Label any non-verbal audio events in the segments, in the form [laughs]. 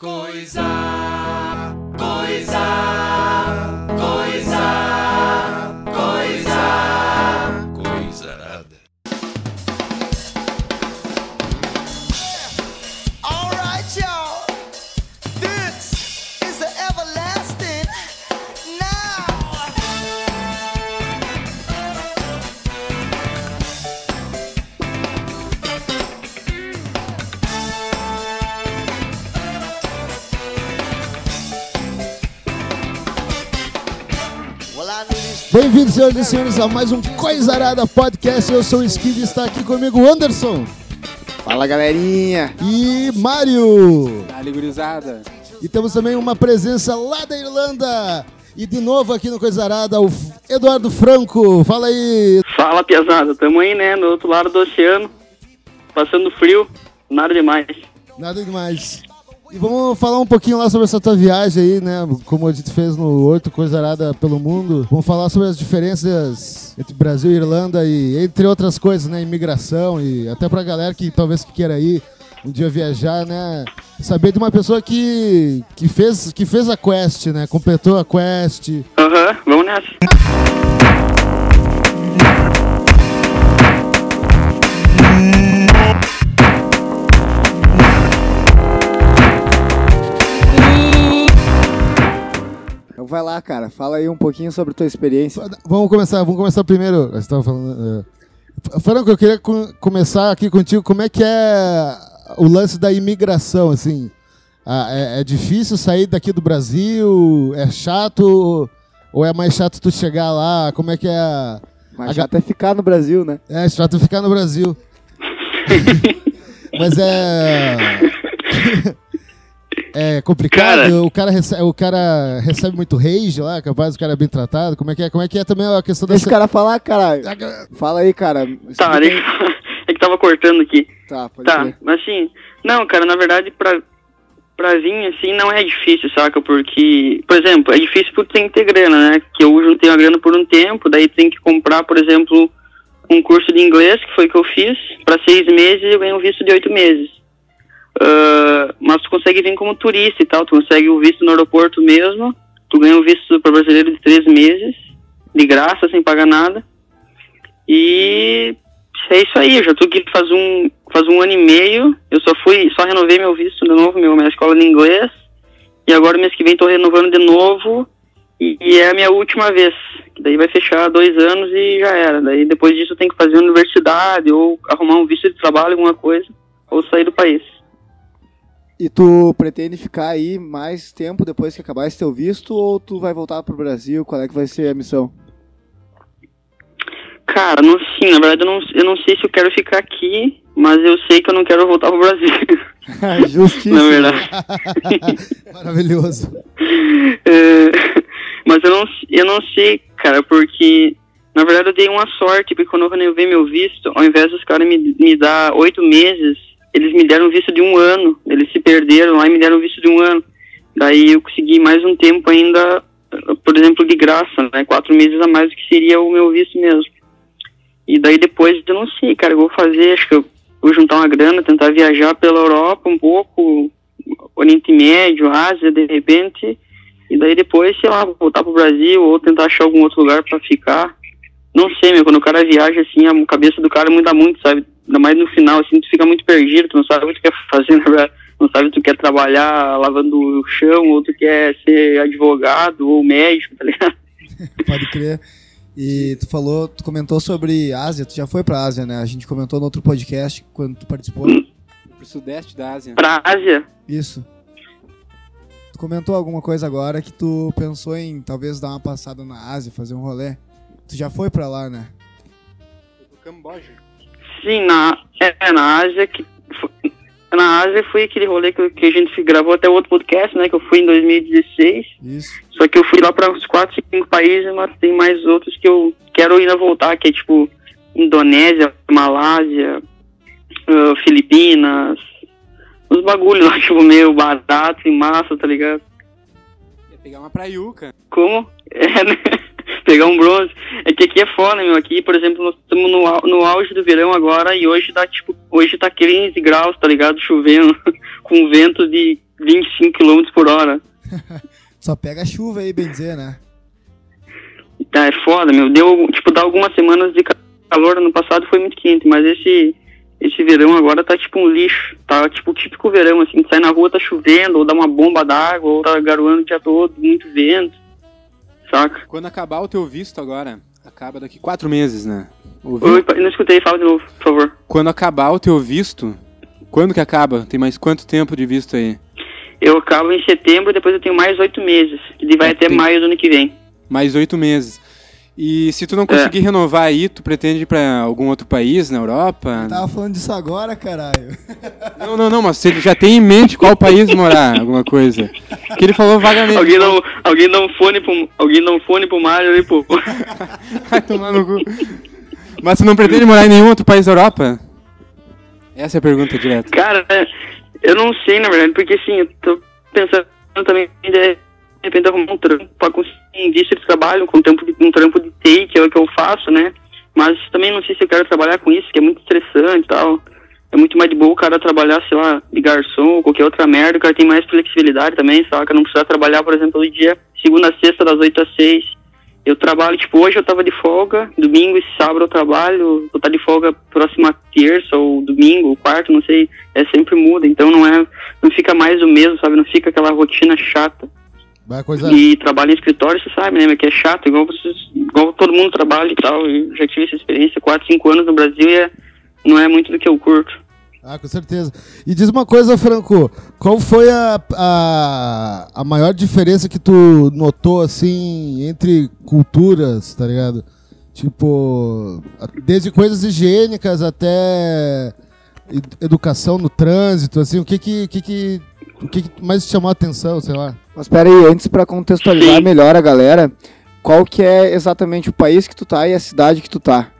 Coisa, Bem-vindos, senhoras e senhores, a mais um Coisarada Podcast. Eu sou o Skid e está aqui comigo o Anderson Fala galerinha! e Mário. Gurizada! E temos também uma presença lá da Irlanda. E de novo aqui no Coisarada, o Eduardo Franco. Fala aí. Fala, piazada. Tamo aí, né? No outro lado do oceano. Passando frio. Nada demais. Nada demais. E vamos falar um pouquinho lá sobre essa tua viagem aí, né? Como a gente fez no Oito Coisarada pelo Mundo. Vamos falar sobre as diferenças entre Brasil e Irlanda e entre outras coisas, né? Imigração e até pra galera que talvez que queira ir um dia viajar, né? Saber de uma pessoa que, que, fez, que fez a quest, né? Completou a quest. Aham, vamos nessa. Vai lá, cara, fala aí um pouquinho sobre tua experiência. Vamos começar, vamos começar primeiro. Você estava falando. É... Franco, eu queria co- começar aqui contigo. Como é que é o lance da imigração, assim? Ah, é, é difícil sair daqui do Brasil? É chato? Ou é mais chato tu chegar lá? Como é que é? a- a ga- até ficar no Brasil, né? É chato ficar no Brasil. [laughs] Mas é. [laughs] É complicado, Cara. o, cara recebe, o cara recebe muito rage lá, capaz o cara é bem tratado. Como é que é, como é, que é também a questão Deixa o dessa. cara falar, caralho. Fala aí, cara. Tá, deixa... [laughs] é que tava cortando aqui. Tá, pode Tá, mas assim... Não, cara, na verdade, pra, pra vir, assim, não é difícil, saca? Porque, por exemplo, é difícil porque tem que ter grana, né? Que eu juntei a grana por um tempo, daí tem que comprar, por exemplo, um curso de inglês, que foi o que eu fiz, pra seis meses e eu ganho um visto de oito meses. Ah, mas tu consegue vir como turista e tal, tu consegue o visto no aeroporto mesmo, tu ganha o visto para brasileiro de três meses, de graça, sem pagar nada. E é isso aí, eu já tô aqui faz um, faz um ano e meio, eu só fui, só renovei meu visto de novo, meu, minha escola de inglês, e agora mês que vem tô renovando de novo, e, e é a minha última vez, que daí vai fechar dois anos e já era, daí depois disso eu tenho que fazer universidade, ou arrumar um visto de trabalho, alguma coisa, ou sair do país. E tu pretende ficar aí mais tempo depois que acabar esse teu visto ou tu vai voltar pro Brasil? Qual é que vai ser a missão? Cara, não, sim, na verdade eu não, eu não sei se eu quero ficar aqui, mas eu sei que eu não quero voltar pro Brasil, [laughs] Justíssimo. na verdade. [laughs] Maravilhoso. É, mas eu não, eu não sei, cara, porque na verdade eu dei uma sorte, porque quando eu renovei meu visto, ao invés dos caras me, me dar oito meses, eles me deram visto de um ano. Eles se perderam lá e me deram visto de um ano. Daí eu consegui mais um tempo ainda, por exemplo, de graça, né? Quatro meses a mais do que seria o meu visto mesmo. E daí depois eu não sei, cara, eu vou fazer, acho que eu vou juntar uma grana, tentar viajar pela Europa um pouco, Oriente Médio, Ásia, de repente, e daí depois, sei lá, voltar pro Brasil ou tentar achar algum outro lugar pra ficar. Não sei, meu, quando o cara viaja assim, a cabeça do cara muda muito, sabe? Ainda mais no final, assim, tu fica muito perdido, tu não sabe o que tu quer fazer, [laughs] na verdade. Não sabe se tu quer trabalhar lavando o chão, ou tu quer ser advogado ou médico, tá ligado? [laughs] Pode crer. E tu falou, tu comentou sobre Ásia, tu já foi pra Ásia, né? A gente comentou no outro podcast quando tu participou. Pro sudeste da Ásia. Pra Ásia, Isso. Tu comentou alguma coisa agora que tu pensou em talvez dar uma passada na Ásia, fazer um rolê. Tu já foi pra lá, né? Camboja. Sim, na, é, na Ásia, que na Ásia foi aquele rolê que, que a gente gravou até outro podcast, né, que eu fui em 2016. Isso. Só que eu fui lá para uns 4, 5 países, mas tem mais outros que eu quero ainda voltar, que é tipo Indonésia, Malásia, ah, Filipinas, uns bagulhos lá, [laughs] tipo, meio barato e massa, tá ligado? Ia pegar uma praiuca. Como? É, né? Pegar um bronze. É que aqui é foda, meu. Aqui, por exemplo, nós estamos no, no auge do verão agora e hoje tá, tipo, hoje tá 15 graus, tá ligado? Chovendo, [laughs] com vento de 25 km por hora. [laughs] Só pega chuva aí, bem dizer, né? Tá, é foda, meu. Deu, tipo, dá algumas semanas de calor. Ano passado foi muito quente, mas esse, esse verão agora tá tipo um lixo. Tá tipo típico verão, assim. Sai na rua, tá chovendo, ou dá uma bomba d'água, ou tá garoando o dia todo, muito vento. Saca? Quando acabar o teu visto agora, acaba daqui quatro meses, né? O vi- Oi, não escutei, fala de novo, por favor. Quando acabar o teu visto, quando que acaba? Tem mais quanto tempo de visto aí? Eu acabo em setembro, depois eu tenho mais oito meses. Que vai É, até tem- maio do ano que vem. Mais oito meses. E se tu não conseguir renovar aí, tu pretende ir pra algum outro país na Europa? Tava falando disso agora, caralho. Não, não, não, mas ele já tem em mente qual país morar, alguma coisa. Que ele falou vagamente. Alguém dá um, alguém dá um fone pro, alguém dá um fone pro Mário aí, pô. [laughs] Vai tomar no cu. Mas tu não pretende morar em nenhum outro país da Europa? Essa é a pergunta direta. Cara, é, eu não sei, na verdade, porque assim, eu tô pensando também de, de repente arrumar um trampo pra conseguir visto de trabalho, com um trampo de, um trampo de TI, que é o que eu faço, né? Mas também não sei se eu quero trabalhar com isso, que é muito estressante e tal. É muito mais de boa o cara trabalhar, sei lá, de garçom ou qualquer outra merda, o cara tem mais flexibilidade também, saca? Não precisa trabalhar, por exemplo, todo dia, segunda a sexta, das 8 às 6. Eu trabalho, tipo, hoje eu tava de folga, domingo e sábado eu trabalho, vou estar de folga próxima terça ou domingo ou quarto, não sei, é sempre muda, então não é, não fica mais o mesmo, sabe, não fica aquela rotina chata. Coisa. E trabalho em escritório, você sabe, né, que é chato, igual vocês, igual todo mundo trabalha e tal, eu já tive essa experiência, quatro, cinco anos no Brasil e é, não é muito do que eu curto. Ah, com certeza. E diz uma coisa, Franco, qual foi a, a, a maior diferença que tu notou, assim, entre culturas, tá ligado? Tipo, desde coisas higiênicas até ed- educação no trânsito, assim, o que que, que, que, o que, que mais te chamou a atenção, sei lá? Mas pera aí, antes pra contextualizar Sim. melhor a galera, qual que é exatamente o país que tu tá e a cidade que tu tá?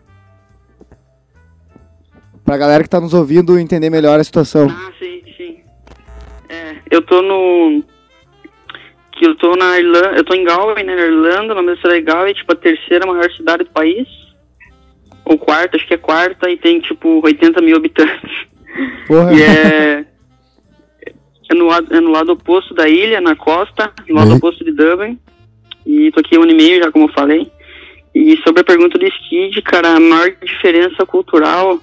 Pra galera que tá nos ouvindo entender melhor a situação. Ah, sim, sim. É, eu tô no. Que eu tô na Irlanda. Eu tô em Galway, né, na Irlanda, na mesma cidade de Galway, tipo, a terceira maior cidade do país. Ou quarta, acho que é quarta, e tem tipo 80 mil habitantes. Porra. E é. [laughs] É no, lado, é no lado oposto da ilha, na costa, no lado Uhum. oposto de Dublin. E tô aqui um ano e meio já, como eu falei. E sobre a pergunta do Skid, cara, a maior diferença cultural,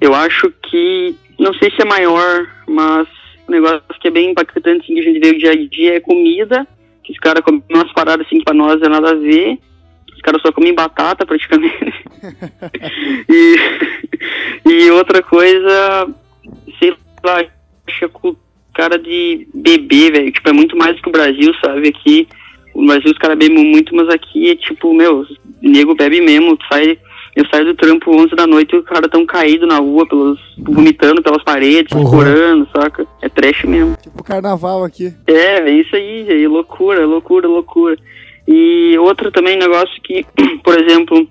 eu acho que, não sei se é maior, mas um negócio que é bem impactante, assim, que a gente vê o dia a dia é comida, que os caras comem umas paradas assim que pra nós é nada a ver. Os caras só comem batata praticamente. [laughs] [laughs] e, [laughs] e outra coisa, sei lá, é com cara de beber, velho. Tipo, é muito mais do que o Brasil, sabe? Aqui, no Brasil os caras bebem muito, mas aqui é tipo, meu, o nego bebe mesmo. Tu sai, eu saio do trampo 11 da noite e os caras tão caídos na rua, pelos, vomitando pelas paredes, corando, saca? É trash mesmo. Tipo carnaval aqui. É, é isso aí, gente. Loucura, loucura, loucura. E outro também negócio que, [clears throat] por exemplo,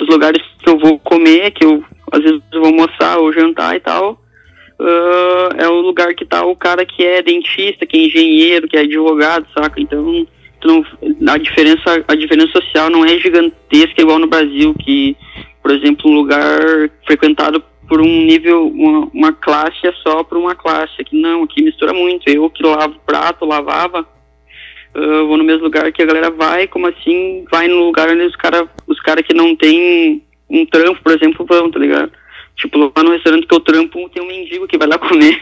os lugares que eu vou comer, que eu às vezes eu vou almoçar ou jantar e tal, ah, é o lugar que tá o cara que é dentista, que é engenheiro, que é advogado, saca? Então, não, a diferença, a diferença social não é gigantesca igual no Brasil, que, por exemplo, um lugar frequentado por um nível, uma, uma classe é só por uma classe. Aqui não, aqui mistura muito. Eu que lavo prato, lavava, ah, vou no mesmo lugar que a galera vai, como assim, vai no lugar onde os caras os cara que não tem um trampo, por exemplo, vão, tá ligado? Tipo, lá no restaurante que eu trampo, tem um mendigo que vai lá comer,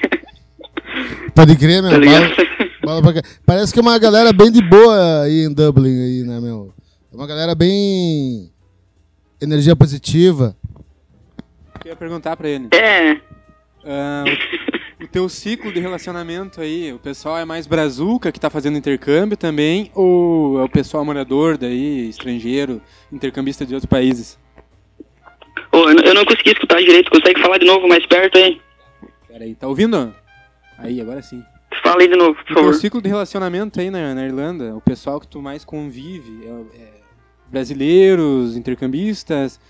Pode crer, meu. tá bala- bala. Parece que é uma galera bem de boa aí em Dublin, aí, né, meu? É uma galera bem. energia positiva. Eu ia perguntar pra ele. é, o, o teu ciclo de relacionamento aí, o pessoal é mais brazuca que tá fazendo intercâmbio também, ou é o pessoal morador daí, estrangeiro, intercambista de outros países? Ô, eu, não- consegui escutar direito, consegue falar de novo mais perto aí? Pera aí, tá ouvindo? Aí, agora sim. Fala aí de novo, por O favor. ciclo de relacionamento aí na, na Irlanda, o pessoal que tu mais convive, é, é brasileiros, intercambistas,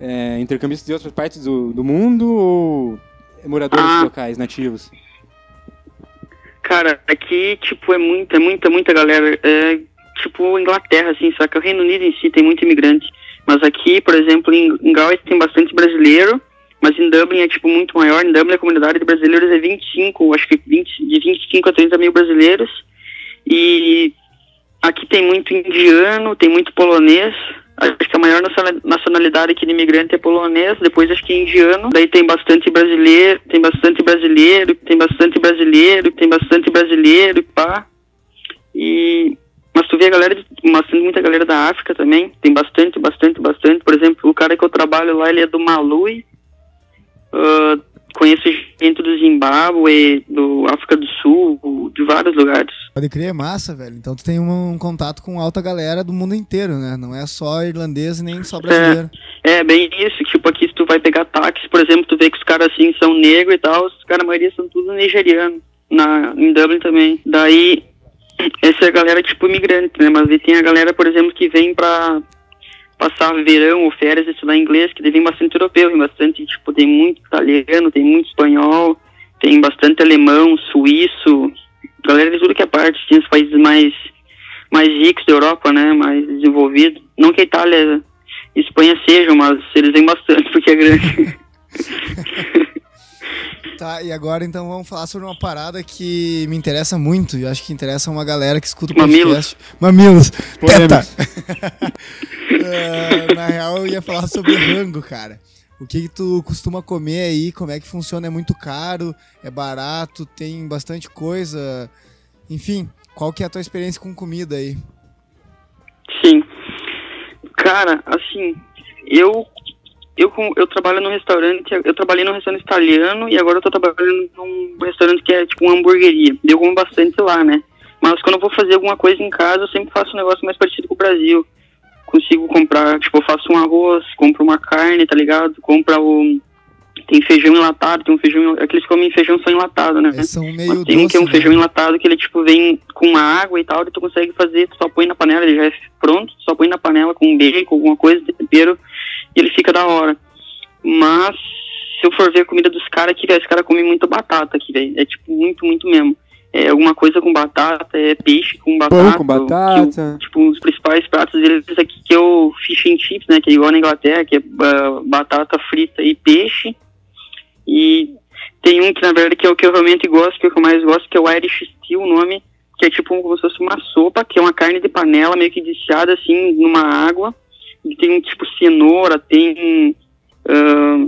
é, intercambistas de outras partes do, do mundo ou é moradores Ah. locais, nativos? Cara, aqui, tipo, é muita, muita, muita galera. É tipo Inglaterra, assim, só que o Reino Unido em si tem muito imigrante. Mas aqui, por exemplo, em, em Galway tem bastante brasileiro, mas em Dublin é tipo muito maior. Em Dublin a comunidade de brasileiros é 25, acho que 20, de 25 a 30 mil brasileiros. E aqui tem muito indiano, tem muito polonês. Acho que a maior naciona- nacionalidade aqui de imigrante é polonês, depois acho que é indiano. Daí tem bastante brasileiro, tem bastante brasileiro, tem bastante brasileiro, tem bastante brasileiro, pá. E mas tu vê a galera, de, bastante, muita galera da África também, tem bastante, bastante, bastante. Por exemplo, o cara que eu trabalho lá, ele é do Malui, Ah, conheço gente do Zimbábue, do África do Sul, de vários lugares. Pode crer, é massa, velho. Então tu tem um, um contato com alta galera do mundo inteiro, né? Não é só irlandês e nem só brasileiro. É, bem isso, tipo, aqui se tu vai pegar táxi, por exemplo, tu vê que os caras assim são negros e tal, os caras, a maioria são tudo nigerianos, na, em Dublin também. Daí, essa é a galera tipo imigrante, né, mas tem a galera, por exemplo, que vem pra passar verão ou férias estudar inglês, que vem bastante europeu, vem bastante, tipo, tem muito italiano, tem muito espanhol, tem bastante alemão, suíço, galera de tudo que é parte, tem os países mais, mais ricos da Europa, né, mais desenvolvidos. Não que a Itália e Espanha sejam, mas eles vêm bastante, [laughs] porque é grande. [laughs] Tá, e agora então vamos falar sobre uma parada que me interessa muito e acho que interessa uma galera que escuta o Mamilos. podcast. Mamilos. Polêmicos. Teta. [laughs] Ah, na real, eu ia falar sobre rango, cara. O que, que tu costuma comer aí? Como é que funciona? É muito caro? É barato? Tem bastante coisa? Enfim, qual que é a tua experiência com comida aí? Sim. Cara, assim, eu eu, eu trabalho num restaurante, eu trabalhei num restaurante italiano e agora eu tô trabalhando num restaurante que é tipo uma hamburgueria. Eu como bastante lá, né? Mas quando eu vou fazer alguma coisa em casa, eu sempre faço um negócio mais parecido com o Brasil. Consigo comprar, tipo, eu faço um arroz, compro uma carne, tá ligado? Compra o. Tem feijão enlatado, tem um feijão. Aqueles que comem feijão só enlatado, né? Eles são meio Mas tem um que é um doce, né? feijão enlatado que ele, tipo, vem com água e tal, e tu consegue fazer, tu só põe na panela, ele já é pronto, tu só põe na panela com bacon, alguma coisa, tempero, e ele fica da hora. Mas, se eu for ver a comida dos caras aqui, velho, os caras comem muito batata aqui, velho. É, tipo, muito, muito mesmo. É alguma coisa com batata, é peixe com batata. Pão com batata. o- tipo, os principais pratos deles aqui que é o fish and chips, né, que é igual na Inglaterra, que é ah, batata frita e peixe. E tem um que, na verdade, que é o que eu realmente gosto, que é o que eu mais gosto, que é o Irish Steel, o nome, que é tipo como se fosse uma sopa, que é uma carne de panela, meio que desfiada, assim, numa água. E tem, tipo, cenoura, tem ah,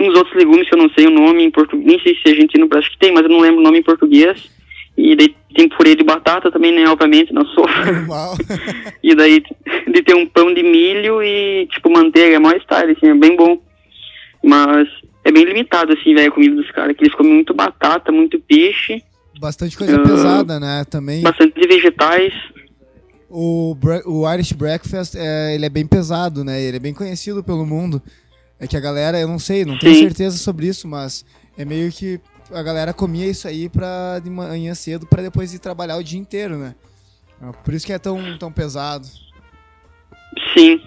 uns outros legumes que eu não sei o nome em português, nem sei se é argentino, acho que tem, mas eu não lembro o nome em português. E daí tem purê de batata também, né, obviamente, na sopa. [laughs] E daí de ter um pão de milho e, tipo, manteiga, é mó style, assim, é bem bom. Mas é bem limitado, assim, velho, a comida dos caras, que eles comem muito batata, muito peixe, Bastante coisa Ah. pesada, né? Também bastante vegetais. O, o Irish Breakfast, é, ele é bem pesado, né? Ele é bem conhecido pelo mundo. É que a galera, eu não sei, não tenho Sim. certeza sobre isso, mas é meio que a galera comia isso aí pra de manhã cedo pra depois ir trabalhar o dia inteiro, né? É Por isso que é tão, tão pesado. Sim.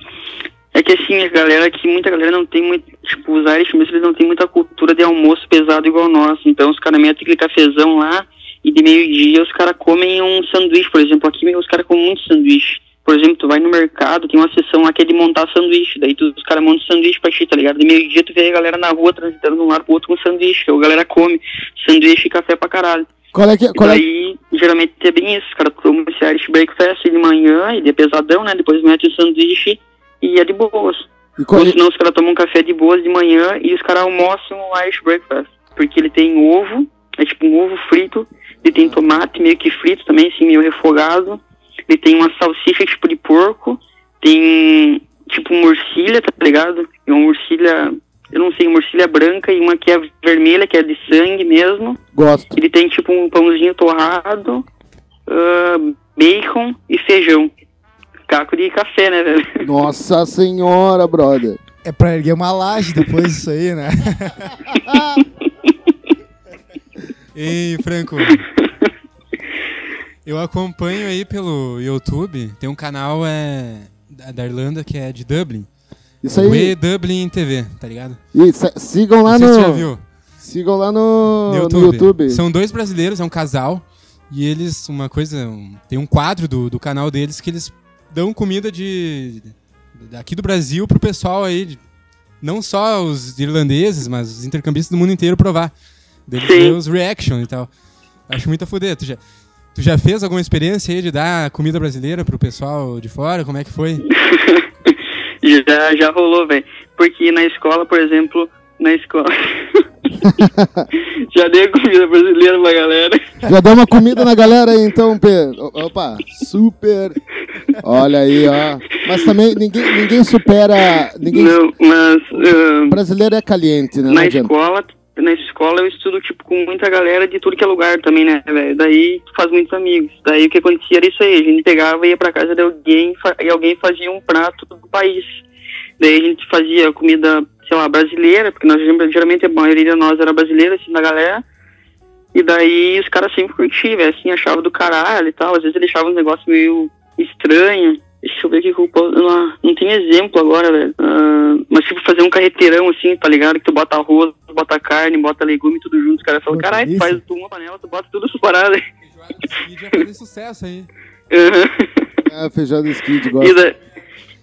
É que assim, a galera aqui, muita galera não tem muito. Tipo, os Irish mesmo, eles não tem muita cultura de almoço pesado igual nós. Então os caras metem aquele cafezão lá e de meio-dia os caras comem um sanduíche, por exemplo. Aqui os caras comem muito sanduíche. Por exemplo, tu vai no mercado, tem uma seção lá que é de montar sanduíche. Daí tu, os caras montam sanduíche pra ti, tá ligado? De meio-dia tu vê a galera na rua transitando de um lado pro outro com sanduíche. A galera come sanduíche e café pra caralho. Qual é que, E qual é, daí, geralmente é bem isso, os caras comem esse Irish Breakfast de manhã, ele é pesadão, né? Depois mete o sanduíche e é de boas. e qual, Ou senão os caras tomam um café de boas de manhã e os caras almoçam o Irish Breakfast. Porque ele tem ovo, é tipo um ovo frito, ele tem tomate meio que frito também, assim, meio refogado. Ele tem uma salsicha tipo de porco, tem tipo morcilha, tá ligado? É uma morcilha, eu não sei, morcilha branca e uma que é vermelha, que é de sangue mesmo. gosto. Ele tem tipo um pãozinho torrado, ah, bacon e feijão. Caco de café, né, velho? Nossa senhora, brother. É pra erguer uma laje depois disso aí, né? [laughs] [laughs] Ei, Franco. [laughs] Eu acompanho aí pelo YouTube. Tem um canal é, da da Irlanda que é de Dublin. Isso O aí. E Dublin TV, tá ligado? E se- sigam lá Não sei se você já no. viu. Sigam lá no, No no YouTube. São dois brasileiros, é um casal. E eles, uma coisa. um- tem um quadro do, do canal deles que eles dão comida de. daqui do Brasil pro pessoal aí. de- não só os irlandeses, mas os intercambistas do mundo inteiro provar. Deles Sim. ver os reaction e tal. Acho muito a fuder. Tu já, tu já fez alguma experiência aí de dar comida brasileira pro pessoal de fora? Como é que foi? [laughs] Já, já rolou, velho. Porque na escola, por exemplo, na escola. [laughs] já dei comida brasileira pra galera. Já deu uma comida na galera aí, então, Pedro. Opa, super. Olha aí, ó. Mas também ninguém, ninguém supera. Ninguém, Não, mas ah, brasileiro é caliente, né? Na escola, na escola eu estudo, tipo, com muita galera de tudo que é lugar também, né, velho? Daí tu faz muitos amigos. Daí o que acontecia era isso aí, a gente pegava e ia pra casa de alguém e alguém fazia um prato do país. Daí a gente fazia comida, sei lá, brasileira, porque nós geralmente a maioria de nós era brasileira, assim, da galera. E daí os caras sempre curtiam, assim, achavam do caralho e tal. Às vezes eles achavam um negócio meio estranho. Deixa eu ver o que eu posso... Não, não tem exemplo agora, velho. Ah, mas tipo, fazer um carreteirão assim, tá ligado? Que tu bota arroz, bota carne, bota legume, tudo junto. Os caras falam, caralho, tu faz tu uma panela, tu bota tudo essas paradas. já fazer sucesso aí. Aham. É, feijão skid, E, gosta. da,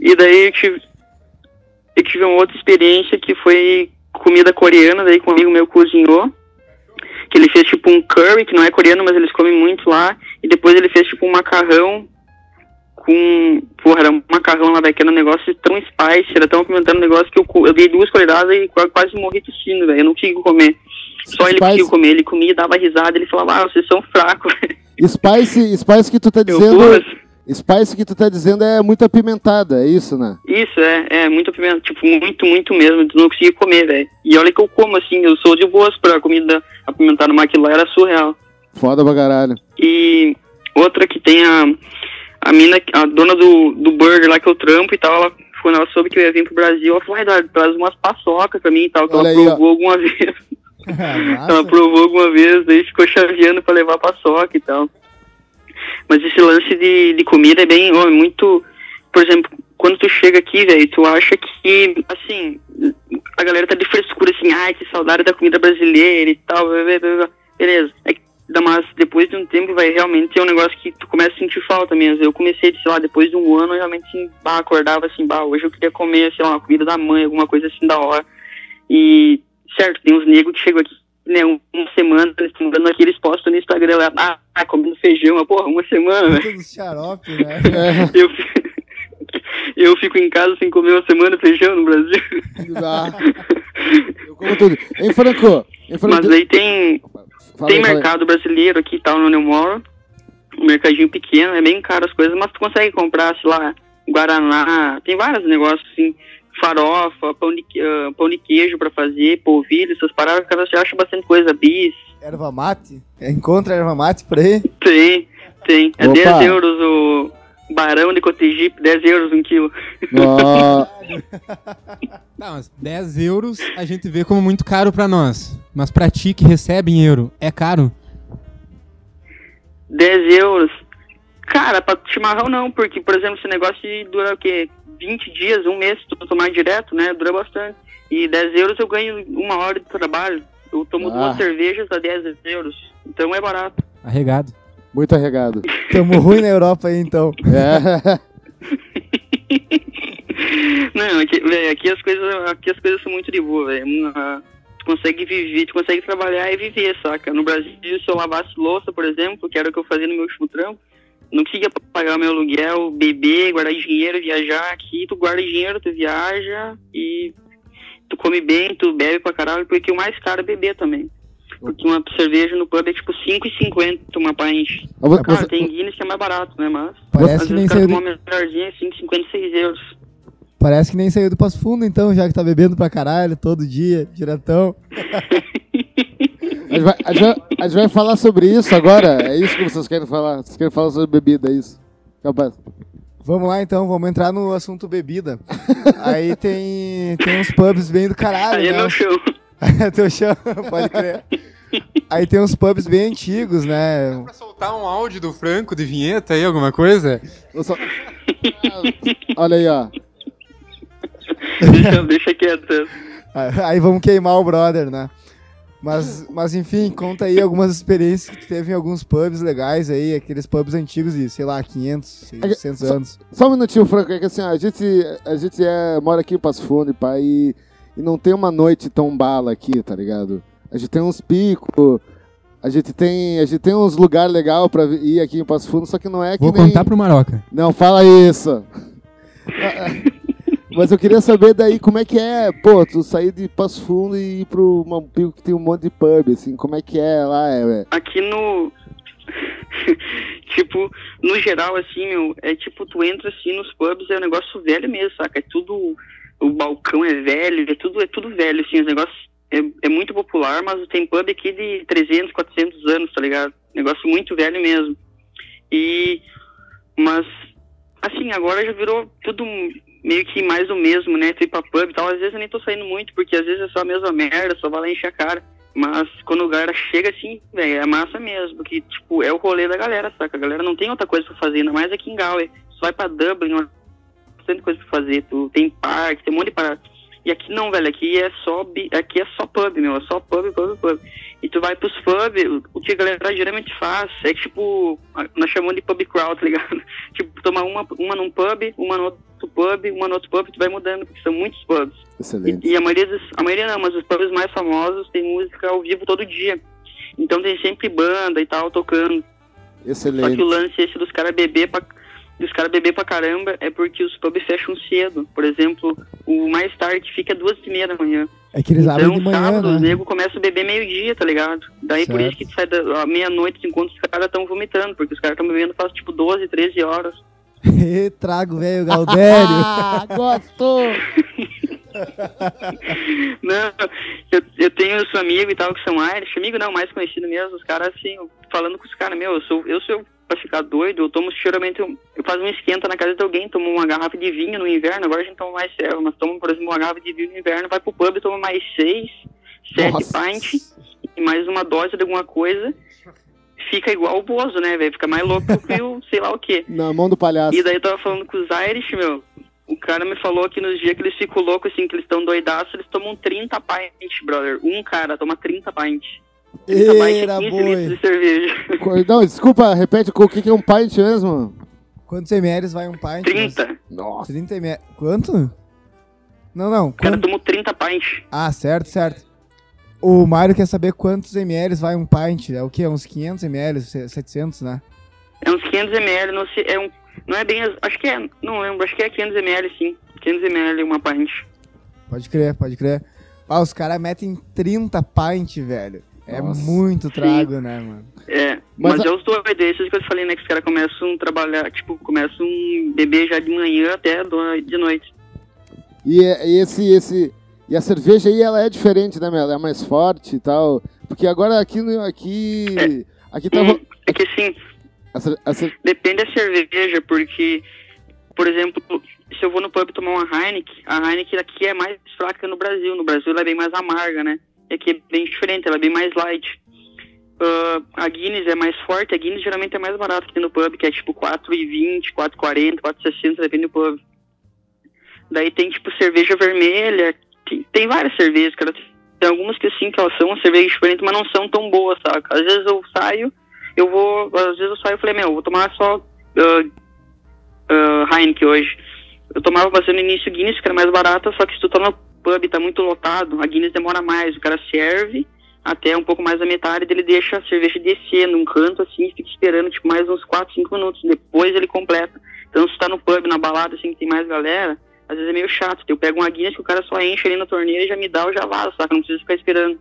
e daí eu tive, eu tive uma outra experiência que foi comida coreana, daí que um amigo meu cozinhou. Que ele fez tipo um curry, que não é coreano, mas eles comem muito lá. E depois ele fez tipo um macarrão com. Porra, era um macarrão lá, que um negócio tão spice, era tão apimentado um negócio que eu, eu dei duas colheradas e qua- quase morri tossindo, velho. Eu não consegui comer. Só ele Spice? conseguiu comer, ele comia e dava risada, ele falava, ah, vocês são fracos. [laughs] Spice, spice que tu tá Eu, dizendo. porra, Spice que tu tá dizendo é muito apimentada, é isso, né? Isso, é, é muito apimenta, tipo, muito, muito mesmo, tu não conseguia comer, velho. E olha que eu como, assim, eu sou de boas pra comida apimentada, mas aquilo lá era surreal. Foda pra caralho. E outra que tem a, a mina, a dona do, do burger lá que eu trampo e tal, ela, quando ela soube que eu ia vir pro Brasil, ela falou, ai, Eduardo, traz umas paçocas pra mim e tal, que Olha ela aí, ó. provou alguma vez. [laughs] Massa. Ela provou alguma vez, daí ficou chaveando pra levar paçoca e tal. Mas esse lance de, de comida é bem, ó, é muito. Por exemplo, quando tu chega aqui, velho, tu acha que, assim, a galera tá de frescura, assim, ai, que saudade da comida brasileira e tal, blá, blá, blá. beleza. É que, mas depois de um tempo vai realmente ter um negócio que tu começa a sentir falta mesmo. Eu comecei, sei lá, depois de um ano, eu realmente assim, bah, acordava assim, bah, hoje eu queria comer, sei lá, uma comida da mãe, alguma coisa assim da hora. E, certo, tem uns negros que chegam aqui, né, um- uma semana, eles estão morando aqui, eles postam no Instagram lá, ah, ah, comendo feijão, mas, porra, uma semana. Tudo xarope, né? [laughs] Eu, eu fico em casa sem comer uma semana feijão no Brasil. Ah, [laughs] eu como tudo. Em Franco, em Franco. Mas aí tem, Fala tem aí, mercado brasileiro aqui e tal, onde eu moro. Um mercadinho pequeno, é bem caro as coisas, mas tu consegue comprar, sei lá, Guaraná, tem vários negócios assim, farofa, pão de, ah, pão de queijo pra fazer, polvilho, essas paradas, cara, você acha bastante coisa, bis, Erva mate? Encontra erva mate por aí? tem, tem. É Opa. 10 euros o barão de cotegipe, 10 euros um quilo. Tá, [laughs] mas 10 euros a gente vê como muito caro pra nós. Mas pra ti que recebe em euro, é caro? 10 euros. Cara, pra chimarrão não, porque, por exemplo, esse negócio dura o quê? 20 dias, um mês, se tu tomar direto, né? Dura bastante. E 10 euros eu ganho uma hora de trabalho. Eu tomo Ah. duas cervejas a 10 euros. Então é barato. Arregado. Muito arregado. Tamo ruim na Europa aí, então. É. [laughs] Não, aqui, véi, aqui as coisas, aqui as coisas são muito de boa, velho. Tu consegue viver, tu consegue trabalhar e viver, saca? No Brasil, se eu lavasse louça, por exemplo, que era o que eu fazia no meu último trampo, não conseguia pagar meu aluguel, beber, guardar dinheiro, viajar. Aqui tu guarda dinheiro, tu viaja e tu come bem, tu bebe pra caralho, porque o mais caro é beber também. Porque uma cerveja no pub é tipo 5,50 uma pint. Você- Claro, tem Guinness que é mais barato, né? Mas Parece às que nem o cara saiu toma do, uma melhorzinha, 5,50, 6 euros. parece que nem saiu do Passo Fundo, então, já que tá bebendo pra caralho todo dia, diretão. A gente, vai, a, gente vai, a gente vai falar sobre isso agora. É isso que vocês querem falar? Vocês querem falar sobre bebida, é isso? Capaz. Vamos lá então, vamos entrar no assunto bebida. Aí tem, tem uns pubs bem do caralho, Aí é né? meu show. [laughs] Teu chão, pode crer. Aí tem uns pubs bem antigos, né? Pra soltar um áudio do Franco de vinheta aí, alguma coisa? Só- Olha aí, ó. deixa, deixa quieto. [laughs] Aí vamos queimar o brother, né? Mas, mas enfim, conta aí algumas experiências que tu teve em alguns pubs legais aí, aqueles pubs antigos de, sei lá, 500, 600 anos. Só um minutinho, Franco, é que assim, ó, a gente, a gente é, mora aqui em Passo Fundo, e pá, e, e não tem uma noite tão bala aqui, tá ligado? A gente tem uns picos, a gente tem, a gente tem uns lugares legais pra ir aqui em Passo Fundo, só que não é que Vou nem... contar pro Maroca. Não, fala isso. [laughs] Mas eu queria saber daí como é que é, pô, tu sair de Passo Fundo e ir pro uma pico que tem um monte de pub, assim, como é que é lá, é, Aqui no. [laughs] tipo, no geral, assim, meu, é tipo, tu entra assim nos pubs, é um negócio velho mesmo, saca? É tudo. O balcão é velho, é tudo, é tudo velho, assim, os negócios. É, é muito popular, mas tem pub aqui de 300, 400 anos, tá ligado? Negócio muito velho mesmo. E. Mas. Assim, agora já virou tudo meio que mais o mesmo, né? Tu ir pra pub e tal. Às vezes eu nem tô saindo muito, porque às vezes é só a mesma merda, só vai lá encher a cara. Mas quando o galera chega assim, velho, é massa mesmo. Porque, tipo, é o rolê da galera, saca? A galera não tem outra coisa pra fazer, ainda mais aqui em Galway. Tu vai pra Dublin, bastante coisa pra fazer. Tu tem parque, tem um monte de parada. E aqui não, velho, aqui é só aqui é só pub, meu, é só pub, pub, pub. E tu vai pros pub, o que a galera geralmente faz é tipo, nós chamamos de pub crawl, [laughs] tá ligado? tipo, tomar uma, uma num pub, uma no outro pub, uma no outro pub, tu vai mudando, porque são muitos pubs. excelente. E, e a maioria dos, a maioria não, mas os pubs mais famosos tem música ao vivo todo dia. Então tem sempre banda e tal tocando. Só Excelente. que o lance esse dos caras beber pra dos caras beber pra caramba é porque os pubs fecham cedo. Por exemplo, o mais tarde fica duas e meia da manhã. É que eles abrem Então, de manhã, sábado, os né? nego começa a beber meio-dia, tá ligado? Daí por Certo. isso que tu sai da meia-noite enquanto os caras estão vomitando, porque os caras estão bebendo faz tipo 12, 13 horas. [laughs] Trago, velho, Galdério. [laughs] Ah, gosto! [laughs] Não, eu, eu tenho os amigos e tal que são Irish, amigo não, mais conhecido mesmo, os caras assim, falando com os caras, meu, eu sou, eu sou pra ficar doido, eu tomo geralmente, eu, eu faço um esquenta na casa de alguém, tomo uma garrafa de vinho no inverno, agora a gente toma mais serva, mas tomo, por exemplo, uma garrafa de vinho no inverno, vai pro pub e toma mais seis, sete pints e mais uma dose de alguma coisa, fica igual o Bozo, né, velho, fica mais louco que o sei lá o quê. [laughs] Na mão do palhaço. E daí eu tava falando com os Irish, meu. O cara me falou que nos dias que eles ficam loucos, assim, que eles estão doidaços, eles tomam 30 pints, brother. Um cara toma 30 pints. 30 pints é Eira, 15 boi. litros de cerveja. Não, desculpa, repete o que que é um pint mesmo? Quantos ml vai um pint? 30. Nossa. 30 ml. Quanto? Não, não. O cara quanto- tomou 30 pints. Ah, certo, certo. O Mário quer saber quantos ml vai um pint. É o quê? Uns 500 ml, 700, né? É uns 500 ml, não sei, é um... Não é bem... Acho que é... Não lembro, acho que é 500 ml, sim. 500 ml uma pint. Pode crer, pode crer. Ah, os caras metem 30 pint, velho. É Nossa. muito trago, né, mano? É, Mas mas, a- é os doidos, esses que eu te falei, né, que os caras começam a trabalhar, tipo, começam a beber já de manhã até de noite. E, é- e esse, esse. E a cerveja aí, ela é diferente, né, meu? Ela é mais forte e tal. Porque agora aqui. no- Aqui. Aqui tá. Ro- é que assim, a cer- a cer- Depende da cerveja, porque, por exemplo, se eu vou no pub tomar uma Heineken, a Heineken aqui é mais fraca que no Brasil. No Brasil ela é bem mais amarga, né? E aqui é bem diferente, ela é bem mais light. Ah, a Guinness é mais forte, a Guinness geralmente é mais barata que no pub, que é tipo 4,20, 4,40, 4,60, depende do pub. Daí tem tipo cerveja vermelha, tem, tem várias cervejas, cara. Tem algumas que assim, que elas são uma cerveja diferente, mas não são tão boas, saca? Às vezes eu saio, eu vou, às vezes eu saio e falei, meu, eu vou tomar só ah, ah, Heineken hoje. Eu tomava bastante no início Guinness, que era mais barata, só que se tu no pub e tá muito lotado, a Guinness demora mais. O cara serve até um pouco mais da metade, ele deixa a cerveja descer num canto assim, e fica esperando tipo mais uns 4, 5 minutos. Depois ele completa. Então se tu tá no pub, na balada, assim, que tem mais galera, às vezes é meio chato. Eu pego uma Guinness que o cara só enche ali na torneira e já me dá, eu já vazo, saca? Não precisa ficar esperando.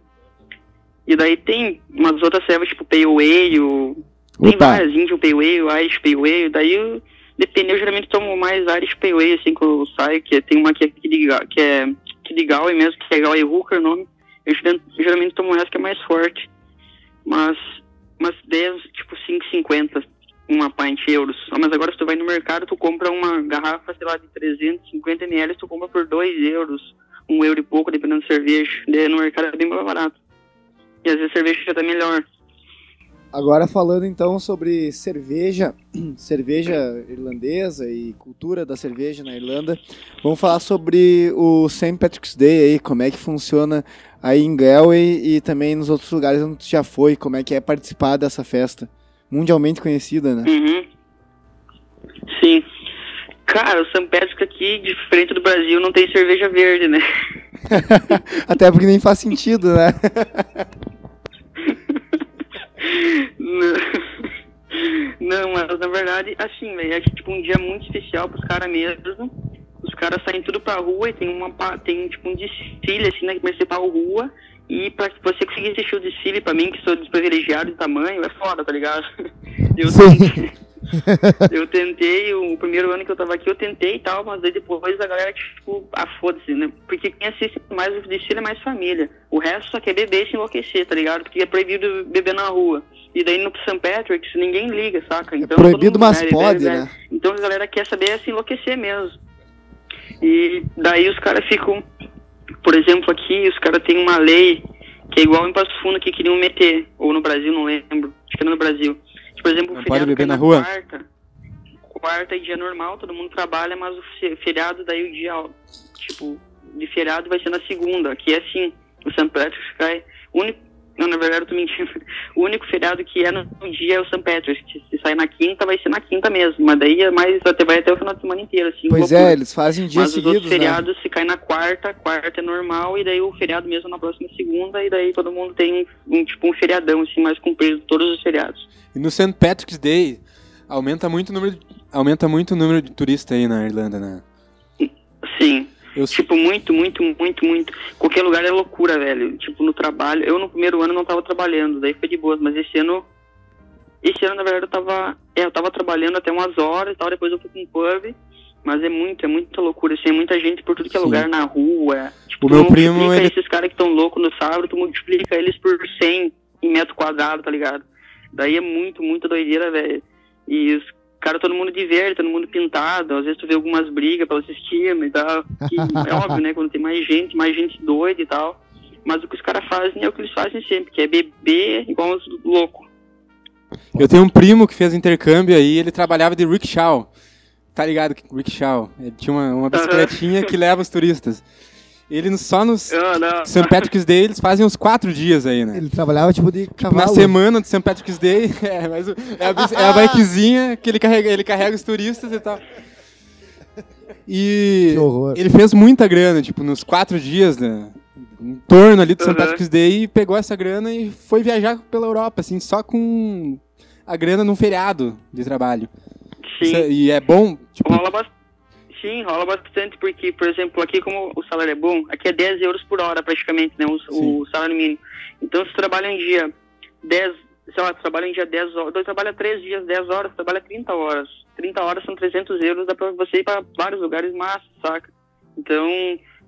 E daí tem umas outras servas, tipo Pale Ale, tem várias, Indian Pale Ale, Irish Pale Ale, daí eu, depende, eu geralmente tomo mais Irish Pale Ale, assim, que eu saio, que tem uma que é que é, que de Galway mesmo, que é Galway Hooker o nome, eu geralmente, tomo essa que é mais forte, mas, mas 10, tipo 5,50 uma pint euros, Ah, mas agora se tu vai no mercado, tu compra uma garrafa, sei lá, de 350 ml, tu compra por 2 euros, um euro e pouco, dependendo da cerveja, no mercado é bem mais barato, e às vezes a cerveja já tá melhor. Agora falando então sobre cerveja, [clears throat] cerveja irlandesa e cultura da cerveja na Irlanda, vamos falar sobre o St. Patrick's Day aí, como é que funciona aí em Galway e também nos outros lugares onde já foi, como é que é participar dessa festa mundialmente conhecida, né? Uhum. Sim. Cara, o São Patrick aqui, diferente do Brasil, não tem cerveja verde, né? [laughs] Até porque nem faz sentido, né? [laughs] Não. Mas na verdade, assim, velho, é tipo um dia muito especial pros caras mesmo. Os caras saem tudo pra rua e tem uma tem tipo um desfile, assim, na principal rua. E pra que você conseguir assistir o desfile, pra mim, que sou desprivilegiado de tamanho, é foda, tá ligado? [laughs] Eu Sim. [laughs] [laughs] eu tentei, o primeiro ano que eu tava aqui, eu tentei e tal, mas depois a galera, tipo, ah, foda-se, né? Porque quem assiste mais o desfile é mais família. O resto só quer beber e se enlouquecer, tá ligado? Porque é proibido beber na rua. E daí no St. Patrick's ninguém liga, saca? Então, É proibido, mas bebe, pode, bebe, né? Então a galera quer saber é se enlouquecer mesmo. E daí os caras ficam, por exemplo, aqui os caras têm uma lei que é igual em Passo Fundo que queriam meter, ou no Brasil, não lembro, acho que era no Brasil. Por exemplo, o pode feriado cai na rua? Quarta, quarta é dia normal, todo mundo trabalha, mas o fe- feriado daí o dia, tipo, de feriado vai ser na segunda, que é assim, o St. Patrick's cai, o único, não, na verdade eu tô mentindo, o único feriado que é no dia é o St. Patrick's, se sair na quinta vai ser na quinta mesmo, mas daí é mais, até, vai até o final de semana inteiro, assim, Pois é, eles fazem dias Mas os seguidos, outros né? feriados, se cai na quarta, quarta é normal, e daí o feriado mesmo na próxima segunda, e daí todo mundo tem um, tipo um feriadão, assim, mais comprido, todos os feriados. E no St. Patrick's Day, aumenta muito o número de, aumenta muito o número de turistas aí na Irlanda, né? Sim, Eu, tipo, muito, muito, muito, muito. Qualquer lugar é loucura, velho. Tipo, no trabalho, eu no primeiro ano não tava trabalhando, daí foi de boas, mas esse ano, esse ano, na verdade, eu tava, é, eu tava trabalhando até umas horas e tal, depois eu fui pra um pub, mas é muito, é muita loucura, assim, é muita gente por tudo que é Sim. lugar, na rua. Tipo, O tu meu primo, multiplica ele- esses caras que estão loucos no sábado, tu multiplica eles por 100 em metro quadrado, tá ligado? Daí é muito, muito doideira, velho. E os caras, todo mundo de verde, todo mundo pintado. Às vezes tu vê algumas brigas pelas esquinas e tal. Que [laughs] é óbvio, né? Quando tem mais gente, mais gente doida e tal. Mas o que os caras fazem é o que eles fazem sempre, que é beber igual uns loucos. eu tenho um primo que fez intercâmbio aí, ele trabalhava de rickshaw. Tá ligado? que- Rickshaw. Ele tinha uma, uma bicicletinha que leva os turistas. [laughs] Ele só nos Ah, não. St. Patrick's Day eles fazem uns quatro dias aí, né? Ele trabalhava tipo de Na cavalo. semana do St. Patrick's Day, [laughs] é, mas é, a, é a [laughs] bikezinha que ele carrega, ele carrega os turistas e tal. E Que horror. ele fez muita grana, tipo, nos quatro dias, né? Em torno ali do St. Uhum. Patrick's Day, e pegou essa grana e foi viajar pela Europa, assim, só com a grana num feriado de trabalho. Sim. Isso é- e é bom, tipo, Rola bastante. Sim, rola bastante, porque, por exemplo, aqui como o salário é bom, aqui é 10 euros por hora praticamente, né? O, o salário mínimo. Então se trabalha em dia 10, sei lá, tu trabalha em dia 10 horas, trabalha 3 dias, 10 horas, trabalha 30 horas. 30 horas são 300 euros, dá pra você ir pra vários lugares massa, saca? Então,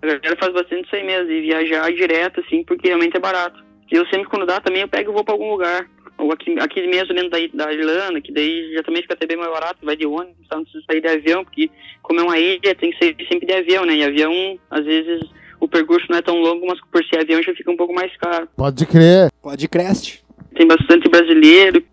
a galera faz bastante isso aí mesmo, e viajar direto, assim, porque realmente é barato. E eu sempre, quando dá, também eu pego e vou pra algum lugar. Ou aqui, aqui mesmo dentro da, da Irlanda, que daí já também fica até bem mais barato, vai de ônibus, tá? não precisa sair de avião, porque como é uma ilha, tem que sair sempre de avião, né? E avião, às vezes, o percurso não é tão longo, mas por ser avião já fica um pouco mais caro. Pode crer. pode crest. Tem bastante brasileiro.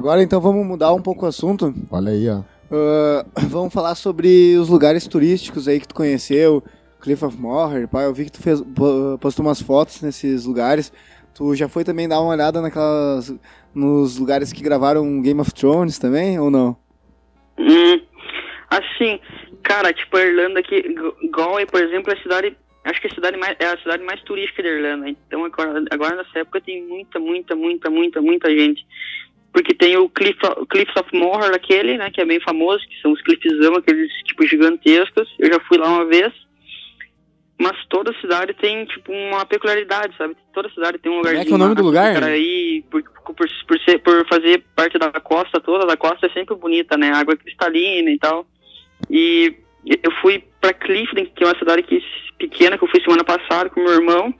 Agora então vamos mudar um pouco o assunto. Olha aí, ó. Ah, [clears throat] vamos falar sobre os lugares turísticos aí que tu conheceu. Cliff of Moher, pá, eu vi que tu fez, po- postou umas fotos nesses lugares. Tu já foi também dar uma olhada naquelas nos lugares que gravaram Game of Thrones também, ou não? Hum, assim, cara, tipo, a Irlanda aqui, G- Galway, por exemplo, é a cidade, acho que é a cidade mais, é a cidade mais turística da Irlanda. Então, agora, agora nessa época tem muita, muita, muita, muita, muita gente. Porque tem o Cliff, Cliffs of Moher, aquele, né, que é bem famoso, que são os cliffzão, aqueles, tipo, gigantescos. Eu já fui lá uma vez. Mas toda cidade tem, tipo, uma peculiaridade, sabe? Toda cidade tem um lugarzinho. que é o nome do lugar? Pra ir, por, por, por, ser, por fazer parte da costa toda, a costa é sempre bonita, né? Água cristalina e tal. E eu fui pra Clifton, que é uma cidade que, pequena, que eu fui semana passada com meu irmão.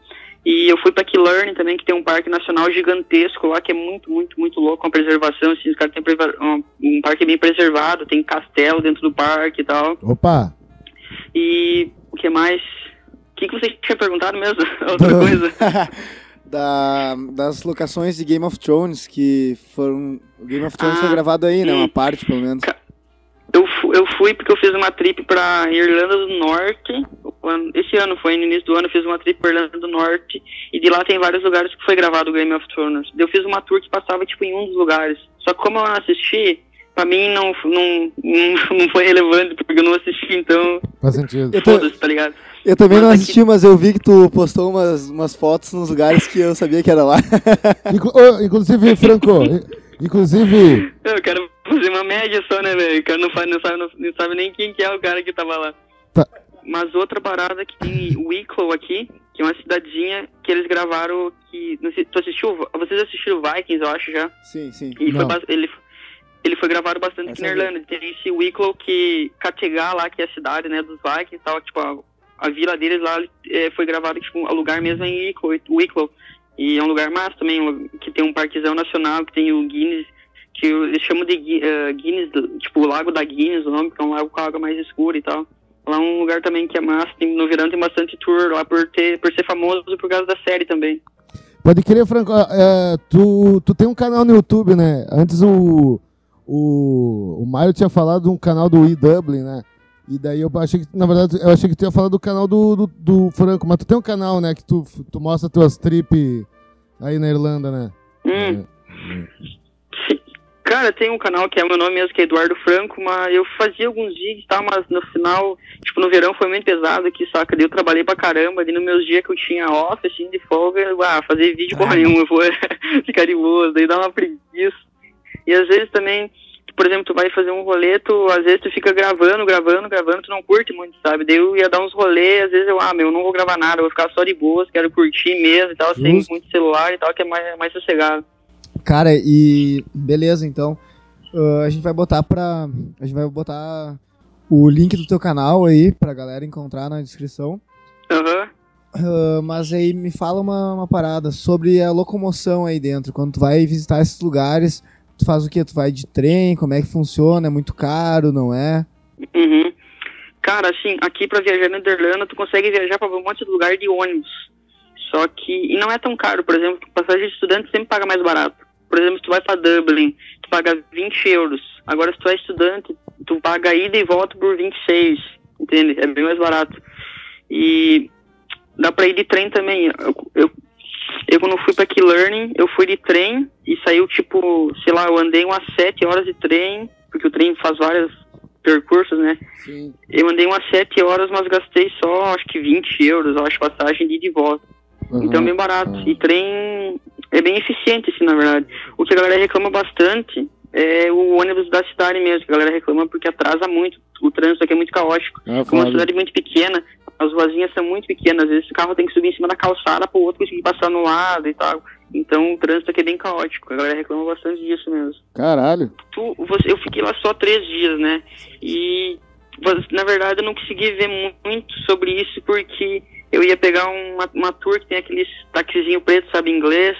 E eu fui pra Killarney também, que tem um parque nacional gigantesco lá, que é muito, muito, muito louco, uma preservação, assim, os caras têm um, parque bem preservado, tem castelo dentro do parque e tal. Opa! E o que mais? O que, que você tinha perguntado mesmo? [laughs] Outra coisa. [laughs] da, das locações de Game of Thrones que foram. O Game of Thrones Ah, foi gravado aí, né? Uma parte, pelo menos. Fu- eu, eu fui porque eu fiz uma trip pra Irlanda do Norte. Esse ano foi, no início do ano, eu fiz uma trip pra Irlanda do Norte. E de lá tem vários lugares que foi gravado o Game of Thrones. Eu fiz uma tour que passava, tipo, em um dos lugares. Só que como eu não assisti, pra mim não, não, não, [laughs] não foi relevante, porque eu não assisti, então Faz sentido. Foda-se, tá ligado? eu também Mas não aqui- assisti, mas eu vi que tu postou umas, umas fotos nos lugares que eu sabia que era lá. Inclusive, Franco, [laughs] inclusive, Eu quero fazer uma média só, né, velho? O cara não, faz, não, sabe, não, não sabe nem quem que é o cara que tava lá. Tá. Mas outra parada que tem Wicklow aqui, que é uma cidadezinha que eles gravaram que... Não sei, tu assistiu? Vocês assistiram Vikings, eu acho, já? Sim, sim. E Não. ele, ele foi gravado bastante aqui Essa na eu vi. Irlanda. Tem esse Wicklow que... Kattegat lá, que é a cidade, né, dos Vikings e tal. Tipo, a, a vila deles lá é, foi gravado, tipo, o lugar mesmo é em Wicklow, Wicklow. E é um lugar massa também, que tem um parquezão nacional, que tem o Guinness, que eles chamam de eh, Guinness, tipo o Lago da Guinness, o nome, que é um lago com água mais escura e tal. Lá é um lugar também que é massa, tem, no verão tem bastante tour lá por, ter, por ser famoso por causa da série também. pode querer, Franco, é, tu, tu tem um canal no YouTube, né? Antes o, o, o Mário tinha falado de um canal do E Dublin, né? E daí eu achei que, na verdade, eu achei que tu ia falar do canal do, do, do Franco, mas tu tem um canal, né, que tu, tu mostra tuas trip aí na Irlanda, né? Hum. Cara, tem um canal que é meu nome mesmo, que é Eduardo Franco, mas eu fazia alguns vídeos e tal, mas no final, tipo, no verão foi muito pesado aqui, saca? Daí eu trabalhei pra caramba, ali nos meus dias que eu tinha off, assim, de folga, eu, ah, fazer vídeo porra nenhuma, eu vou [laughs] ficar de boas, daí dá uma preguiça. E às vezes também, por exemplo, tu vai fazer um rolê, tu, às vezes tu fica gravando, gravando, gravando, tu não curte muito, sabe? Daí eu ia dar uns rolês, às vezes eu, ah, meu, eu não vou gravar nada, vou ficar só de boas, quero curtir mesmo e tal, sem Justo. muito celular e tal, que é mais, mais sossegado. Cara, e beleza, então. ah, a gente vai botar pra. A gente vai botar o link do teu canal aí pra galera encontrar na descrição. Aham. Ah, mas aí me fala uma, uma parada sobre a locomoção aí dentro. Quando tu vai visitar esses lugares, tu faz o quê? Tu vai de trem? Como é que funciona? É muito caro, não é? Uhum. Cara, assim, aqui pra viajar na Irlanda, tu consegue viajar pra um monte de lugar de ônibus. Só que, e não é tão caro, por exemplo, passagem de estudante sempre paga mais barato. Por exemplo, se tu vai pra Dublin, tu paga 20 euros. Agora, se tu é estudante, tu paga ida e volta por 26, entende? É bem mais barato. E dá pra ir de trem também. Eu, eu, eu quando fui pra Learning, eu fui de trem e saiu tipo, sei lá, eu andei umas 7 horas de trem, porque o trem faz vários percursos, né? Sim. Eu andei umas 7 horas, mas gastei só, acho que 20 euros, eu acho, passagem de ida e volta. Então é bem barato. E trem é bem eficiente, assim, na verdade. O que a galera reclama bastante é o ônibus da cidade mesmo, que a galera reclama porque atrasa muito. O trânsito aqui é muito caótico. Ah, Como uma foda. cidade muito pequena, as ruazinhas são muito pequenas. Às vezes o carro tem que subir em cima da calçada para o outro conseguir passar no lado e tal. Então o trânsito aqui é bem caótico. A galera reclama bastante disso mesmo Caralho. tu, você, eu fiquei lá só três dias, né? E na verdade eu não consegui ver mu- muito sobre isso porque eu ia pegar uma, uma tour que tem aqueles taxizinho preto, sabe, inglês,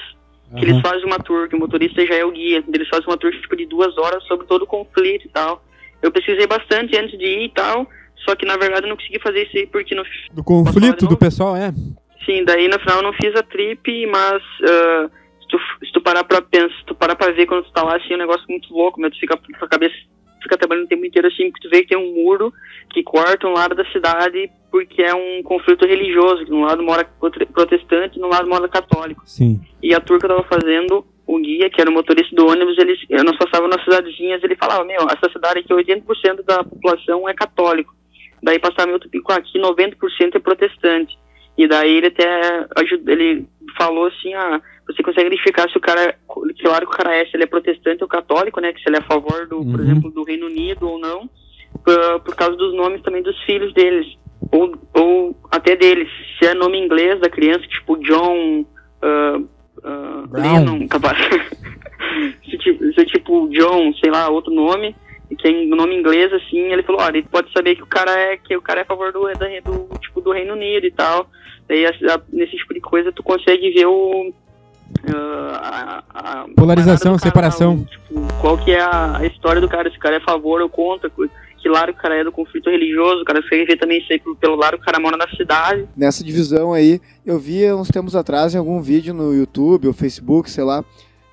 que eles fazem uma tour, que o motorista já é o guia. Eles fazem uma tour tipo de duas horas sobre todo o conflito e tal. Eu pesquisei bastante antes de ir e tal, só que na verdade eu não consegui fazer isso aí porque no Do conflito do pessoal, é. Sim, daí no final eu não fiz a trip, mas ah, se, tu, se tu parar pra pensar, tu parar pra ver quando tu tá lá, assim, é um negócio muito louco, meu, tu fica com a cabeça, fica trabalhando o tempo inteiro assim, porque tu vê que tem um muro que corta um lado da cidade porque é um conflito religioso, que no lado mora prote- protestante e no lado mora católico. Sim. E a eu tava fazendo, o guia, que era o motorista do ônibus, eles, eh, nós passávamos nas cidadezinhas, ele falava, meu, essa cidade aqui, 80% da população é católico. Daí outro pico aqui, 90% é protestante. E daí ele até ajuda, ele falou assim, ah, você consegue identificar se o cara, claro que o cara é, se ele é protestante ou católico, né, que se ele é a favor do, por Uhum. exemplo, do Reino Unido ou não, por, por causa dos nomes também dos filhos deles, ou, ou até deles, se é nome inglês da criança, tipo John, ah, Brown. Lennon, capaz. [laughs] se, tipo, se é tipo John, sei lá, outro nome, tem o nome inglês, assim, ele falou, olha, ele pode saber que o cara é, que o cara é a favor do, do, tipo, do Reino Unido e tal. Daí, a- a- nesse tipo de coisa, tu consegue ver o... ah, a- a Polarização, cara, separação. tipo, qual que é a, a história do cara, se o cara é a favor ou contra, co- que lado o cara é do conflito religioso, o cara consegue ver também isso aí pelo- pelo lado que o cara mora na cidade. Nessa divisão aí, eu vi uns tempos atrás em algum vídeo no YouTube ou Facebook, sei lá,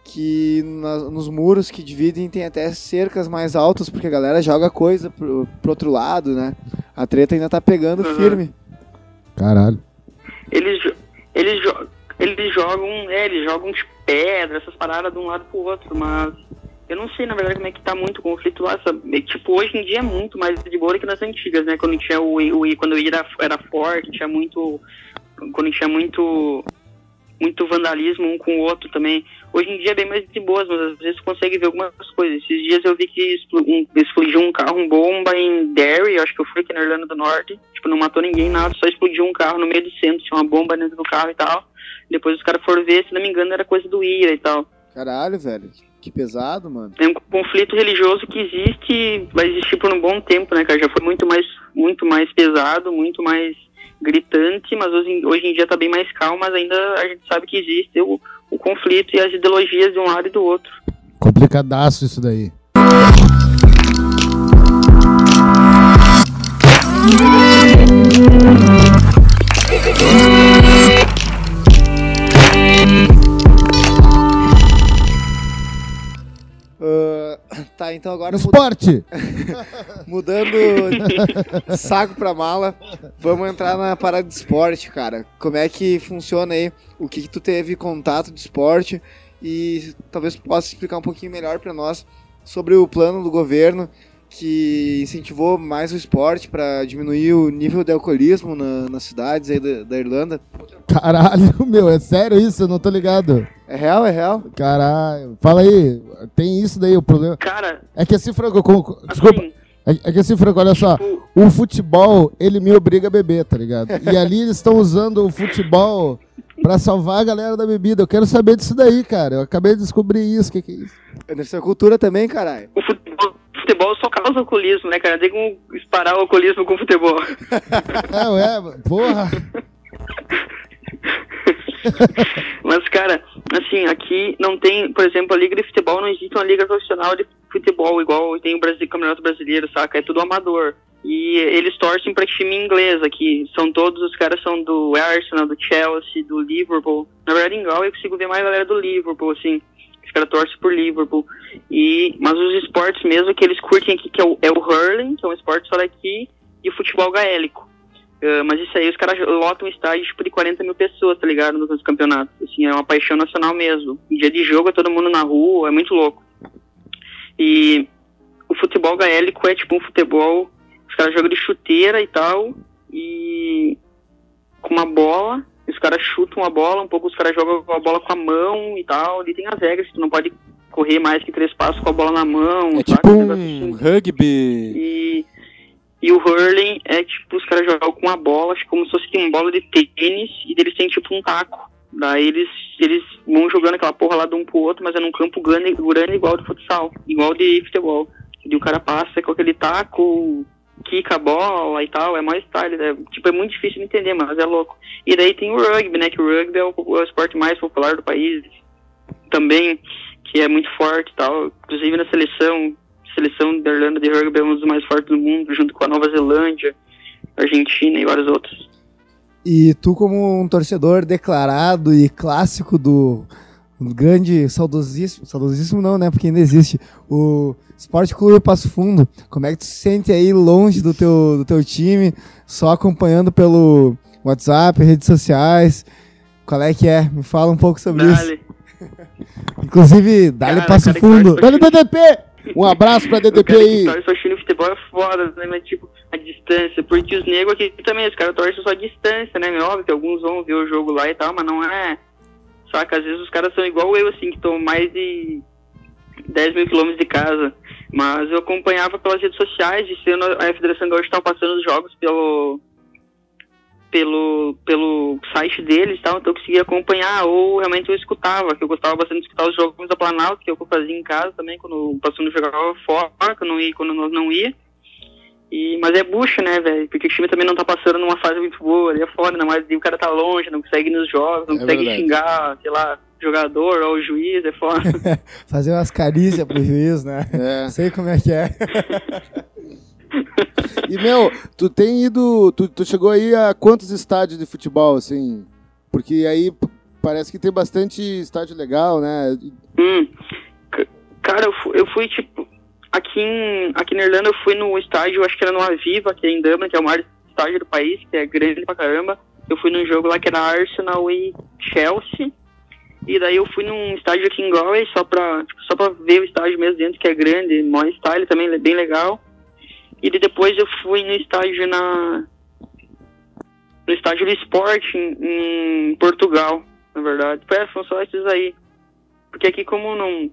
que na- nos muros que dividem tem até cercas mais altas, porque a galera joga coisa pro, pro outro lado, né? A treta ainda tá pegando Uhum. firme. Caralho. Eles, eles, jo- eles jogam, é, eles jogam de pedra, essas paradas de um lado pro outro, mas eu não sei, na verdade, como é que tá muito o conflito lá, sabe? Tipo, hoje em dia é muito mais de boa do que nas antigas, né? Quando tinha o, o quando o I era, era forte, tinha muito, quando tinha muito, muito vandalismo um com o outro também. Hoje em dia é bem mais de boas, mas às vezes consegue ver algumas coisas. Esses dias eu vi que explo- explodiu um carro, bomba em Derry, acho que eu fui aqui na Irlanda do Norte. Tipo, não matou ninguém, nada, só explodiu um carro no meio do centro, tinha uma bomba dentro do carro e tal. Depois os caras foram ver, se não me engano, era coisa do IRA e tal. Caralho, velho. Que pesado, mano. É um conflito religioso que existe, vai existir por um bom tempo, né, cara? Já foi muito mais, muito mais pesado, muito mais gritante, mas hoje, em- hoje em dia tá bem mais calmo, mas ainda a gente sabe que existe o, o conflito e as ideologias de um lado e do outro. Complicadaço isso daí. Tá, então agora Esporte! [laughs] mudando saco pra mala, vamos entrar na parada de esporte, cara. Como é que funciona aí? O que, que tu teve contato de esporte? E talvez possa explicar um pouquinho melhor pra nós sobre o plano do governo que incentivou mais o esporte pra diminuir o nível de alcoolismo na- nas cidades aí da, da Irlanda. Caralho, [laughs] meu, é sério isso? Eu não tô ligado. É real, é real? Caralho. Fala aí, tem isso daí, o problema. Cara, É que assim, Franco, com- desculpa. assim, É, é que assim, Franco, olha só. tipo, O futebol, ele me obriga a beber, tá ligado? E ali eles estão usando o futebol pra salvar a galera da bebida. Eu quero saber disso daí, cara. Eu acabei de descobrir isso. O que, que é isso? Deve ser cultura também, caralho. o futebol, futebol só causa alcoolismo, né, cara? Tem como parar o alcoolismo com o futebol. É, ué, porra. Mas, cara, assim, aqui não tem, por exemplo, a liga de futebol, não existe uma liga profissional de futebol, igual tem o Brasil, Campeonato Brasileiro, saca? É tudo amador. E eles torcem pra time inglês aqui. São todos, os caras são do Arsenal, do Chelsea, do Liverpool. Na verdade, em Gal eu consigo ver mais galera do Liverpool, assim. Os caras torcem por Liverpool. E, mas os esportes mesmo que eles curtem aqui, que é o, é o hurling, que é um esporte só daqui, e o futebol gaélico. Ah, mas isso aí, os caras lotam estádio tipo, de 40 mil pessoas, tá ligado? Nos campeonatos. Assim, é uma paixão nacional mesmo. Em dia de jogo é todo mundo na rua, é muito louco. E o futebol gaélico é tipo um futebol. Os caras jogam de chuteira e tal. E com uma bola. Os caras chutam a bola, um pouco os caras jogam a bola com a mão e tal. E tem as regras, tu não pode correr mais que três passos com a bola na mão. É tipo Um assim. rugby. E, e o hurling é tipo, os caras jogam com uma bola, acho que como se fosse uma bola de tênis, e eles têm tipo um taco. Daí eles, eles vão jogando aquela porra lá de um pro outro, mas é num campo grande, grande igual de futsal, igual de futebol. E o cara passa com aquele taco, quica a bola e tal, é mais style, é, tipo, é muito difícil de entender, mas é louco. E daí tem o rugby, né, que o rugby é o, o esporte mais popular do país, também, que é muito forte e tal, inclusive na seleção, seleção da Irlanda de rugby é um dos mais fortes do mundo, junto com a Nova Zelândia, Argentina e vários outros. E tu, como um torcedor declarado e clássico do, do grande, saudosíssimo, saudosíssimo não, né? Porque ainda existe, o Esporte Clube Passo Fundo, como é que tu se sente aí longe do teu, do teu time, só acompanhando pelo WhatsApp, redes sociais? Qual é que é? Me fala um pouco sobre isso. Dale. [laughs] Inclusive, dá-lhe Passo cara Fundo. Dale DDP! Um abraço pra DDP aí. torce só no futebol é foda, né? Mas tipo, a distância. Porque os negros aqui também, os caras torcem só a distância, né? Óbvio que alguns vão ver o jogo lá e tal, mas não é. Saca, às vezes os caras são igual eu, assim, que estão mais de 10 mil quilômetros de casa. Mas eu acompanhava pelas redes sociais, e sendo a Federação Gaúcha estava passando os jogos pelo pelo pelo site deles tal, então eu conseguia acompanhar, ou realmente eu escutava, que eu gostava bastante de escutar os jogos da Planalto, que eu fazia em casa também, quando o passando jogava fora, quando ia, quando nós não ia. E, mas é bucha, né, velho? Porque o time também não tá passando numa fase muito boa, ali é foda, mais o cara tá longe, não consegue ir nos jogos, não É consegue verdade. xingar, sei lá, jogador ou o juiz, é foda. [laughs] Fazer umas carícias pro juiz, né? É. Sei como é que é. [laughs] E, meu, tu tem ido. Tu, tu chegou aí a quantos estádios de futebol, assim? Porque aí parece que tem bastante estádio legal, né? Hum. Cara, eu fui, eu fui, tipo. Aqui, em, aqui na Irlanda eu fui no estádio, acho que era no Aviva, que é em Dublin, que é o maior estádio do país, que é grande pra caramba. Eu fui num jogo lá que era Arsenal e Chelsea. E daí eu fui num estádio aqui em Galway só pra, tipo, só pra ver o estádio mesmo dentro, que é grande, maior style também, bem legal. E depois eu fui no estádio na. No estádio do esporte em, em Portugal, na verdade. É, são só esses aí. Porque aqui como não.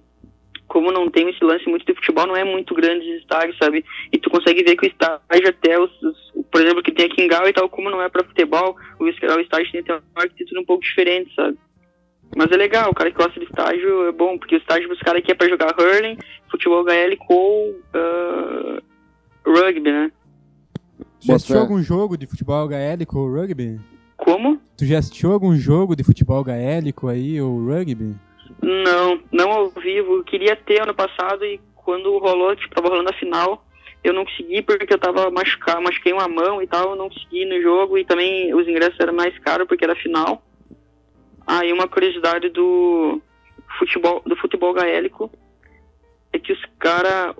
Como não tem esse lance muito de futebol, não é muito grande esse estádio, sabe? E tu consegue ver que o estádio até os, os- por exemplo, que tem aqui em Galway e tal, como não é pra futebol, o, o estádio tem até uma arquitetura um pouco diferente, sabe? Mas é legal, o cara que gosta de estádio é bom, porque o estádio dos caras aqui é pra jogar hurling, futebol gaélico ou ah, rugby, né? Já assistiu fé. algum jogo de futebol gaélico ou rugby? Como? Tu já assistiu algum jogo de futebol gaélico aí ou rugby? Não, não ao vivo. Queria ter ano passado e quando rolou, tipo, tava rolando a final, eu não consegui porque eu tava machucado, machuquei uma mão e tal, não consegui no jogo e também os ingressos eram mais caros porque era final. Aí uma curiosidade do futebol, do futebol gaélico é que os caras,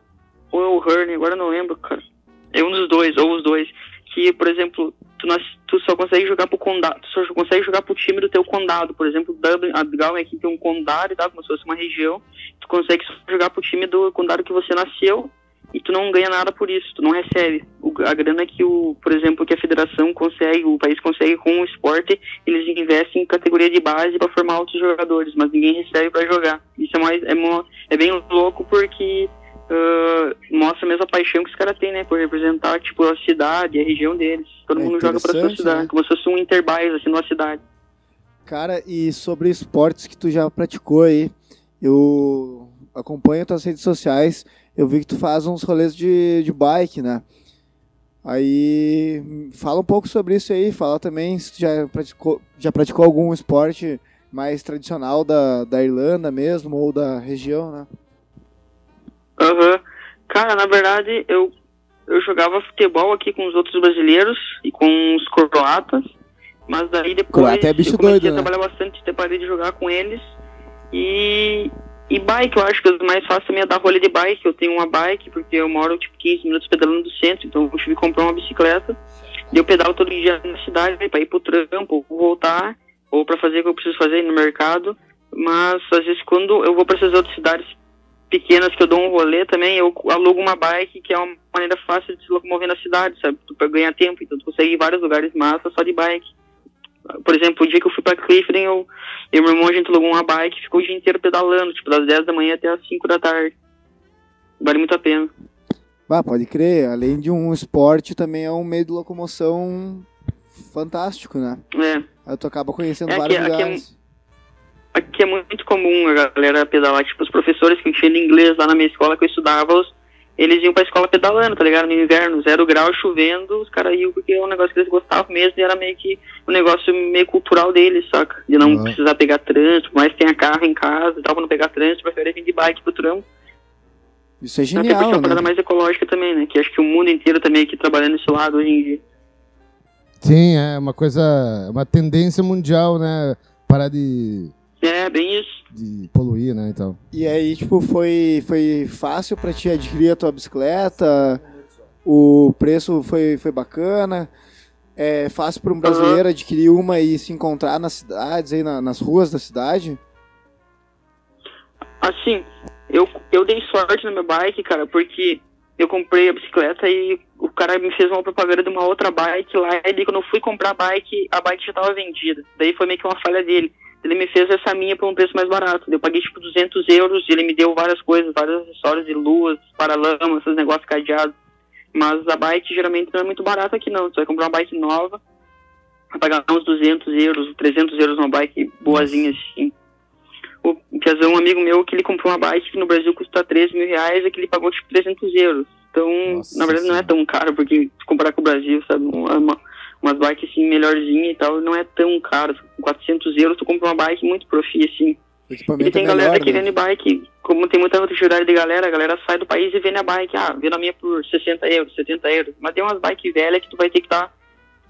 ou é o Hurling, agora não lembro, cara. É um dos dois, ou os dois. Que, por exemplo, tu, tu só consegue jogar pro condado, tu só consegue jogar pro time do teu condado. Por exemplo, Dublin, a Galway aqui tem um condado e tal, como se fosse uma região. Tu consegue jogar pro time do condado que você nasceu e tu não ganha nada por isso, tu não recebe. O- a grana que o, por exemplo, que a federação consegue, o país consegue com o esporte, eles investem em categoria de base para formar outros jogadores, mas ninguém recebe para jogar. Isso é mais é, é bem louco porque ah, mostra a mesma paixão que os caras têm, né, por representar tipo a cidade, a região deles. Todo É mundo joga para sua cidade, né? como se fosse um interbais assim numa cidade. Cara, e sobre esportes que tu já praticou aí, eu acompanho tuas redes sociais, eu vi que tu faz uns rolês de, de bike, né? Aí, fala um pouco sobre isso aí, fala também se tu já praticou, já praticou algum esporte mais tradicional da, da Irlanda mesmo, ou da região, né? Aham. Cara, na verdade, eu, eu jogava futebol aqui com os outros brasileiros e com os croatas, mas daí depois Croata é bicho eu comecei doido, a né? trabalhar bastante, ter parei de jogar com eles. E, e bike, eu acho que o mais fácil também é dar rolê de bike. Eu tenho uma bike, porque eu moro tipo 15 minutos pedalando do centro, então eu tive que comprar uma bicicleta. E eu pedalo todo dia na cidade, né, pra ir pro trampo, ou voltar, ou pra fazer o que eu preciso fazer no mercado. Mas às vezes quando eu vou pra essas outras cidades pequenas que eu dou um rolê também, eu alugo uma bike, que é uma maneira fácil de se locomover na cidade, sabe? Tu pra ganhar tempo, então tu consegue ir em vários lugares massa só de bike. Por exemplo, o dia que eu fui pra Clifton, eu, e meu irmão, a gente alugou uma bike e ficou o dia inteiro pedalando, tipo, das 10 da manhã até as 5 da tarde. Vale muito a pena. Bah, pode crer, além de um esporte, também é um meio de locomoção fantástico, né? É. Aí tu acaba conhecendo É, vários aqui- aqui é lugares. Aqui é muito comum a galera pedalar, tipo, os professores que eu tinha de inglês lá na minha escola que eu estudava, eles iam pra escola pedalando, tá ligado? No inverno, zero grau, chovendo, os caras iam porque é um negócio que eles gostavam mesmo e era meio que um negócio meio cultural deles, saca? De não Ah. precisar pegar trânsito, mas tenha carro em casa e tal, pra não pegar trânsito, prefere vir de bike pro trampo. Isso é Até porque é genial, uma parada né? mais ecológica também, né? Que acho que o mundo inteiro também aqui trabalhando nesse lado hoje em dia. Sim, é uma coisa, uma tendência mundial, né? Parar de, É, bem isso. de poluir, né, então. E aí, tipo, foi, foi fácil pra ti adquirir a tua bicicleta? O preço foi, foi bacana? É fácil para um brasileiro adquirir uma e se encontrar nas cidades, aí na- nas ruas da cidade? Assim, eu, eu dei sorte na minha bike, cara, porque eu comprei a bicicleta e o cara me fez uma propaganda de uma outra bike lá, e daí quando eu fui comprar a bike, a bike já tava vendida. Daí foi meio que uma falha dele. Ele me fez essa minha por um preço mais barato. Eu paguei tipo 200 euros e ele me deu várias coisas, vários acessórios de luz, paralamas, esses negócios cadeados. Mas a bike geralmente não é muito barata aqui não. Tu vai comprar uma bike nova, vai pagar uns 200 euros, 300 euros numa bike boazinha assim. O Piazão, um amigo meu, que ele comprou uma bike que no Brasil custa 13 mil reais e que ele pagou tipo 300 euros. Então, Nossa na verdade, não é tão caro, porque comparar com o Brasil, sabe, uma, uma, umas bikes assim, melhorzinha e tal, não é tão caro. Com 400 euros, tu compra uma bike muito profi, assim. E equipamento tem é galera melhor, querendo né? bike, como tem muita notoriedade de galera, a galera sai do país e vende a bike. Ah, vendo a minha por 60 euros, 70 euros. Mas tem umas bikes velhas que tu vai ter que estar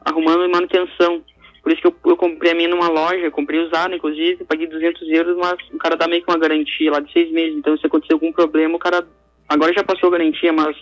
arrumando manutenção. Por isso que eu, eu comprei a minha numa loja, comprei usado, inclusive, paguei 200 euros, mas o cara dá meio que uma garantia lá de seis meses. Então, se acontecer algum problema, o cara. Agora já passou a garantia, mas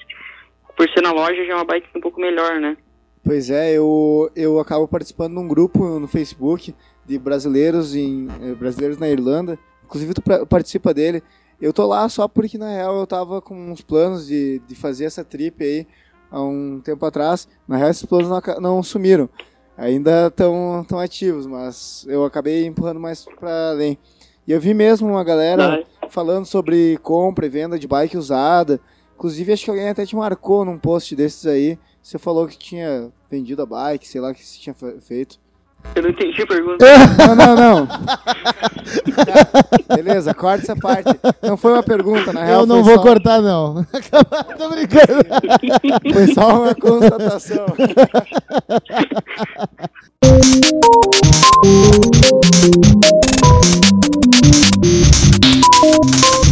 por ser na loja já é uma bike um pouco melhor, né? Pois é, eu, eu acabo participando de um grupo no Facebook de brasileiros em eh, brasileiros na Irlanda. Inclusive tu pra- participa dele. Eu tô lá só porque na real eu tava com uns planos de, de fazer essa trip aí há um tempo atrás. Na real esses planos não, não sumiram. Ainda estão tão ativos, mas eu acabei empurrando mais pra além. E eu vi mesmo uma galera falando sobre compra e venda de bike usada. Inclusive, acho que alguém até te marcou num post desses aí. Você falou que tinha vendido a bike, sei lá o que você tinha fe- feito. Eu não entendi a pergunta. [laughs] Não, não, não. Beleza, corta essa parte. Não foi uma pergunta, na real. Eu não vou só- cortar, não. [laughs] Tô brincando. Foi só uma constatação. [laughs]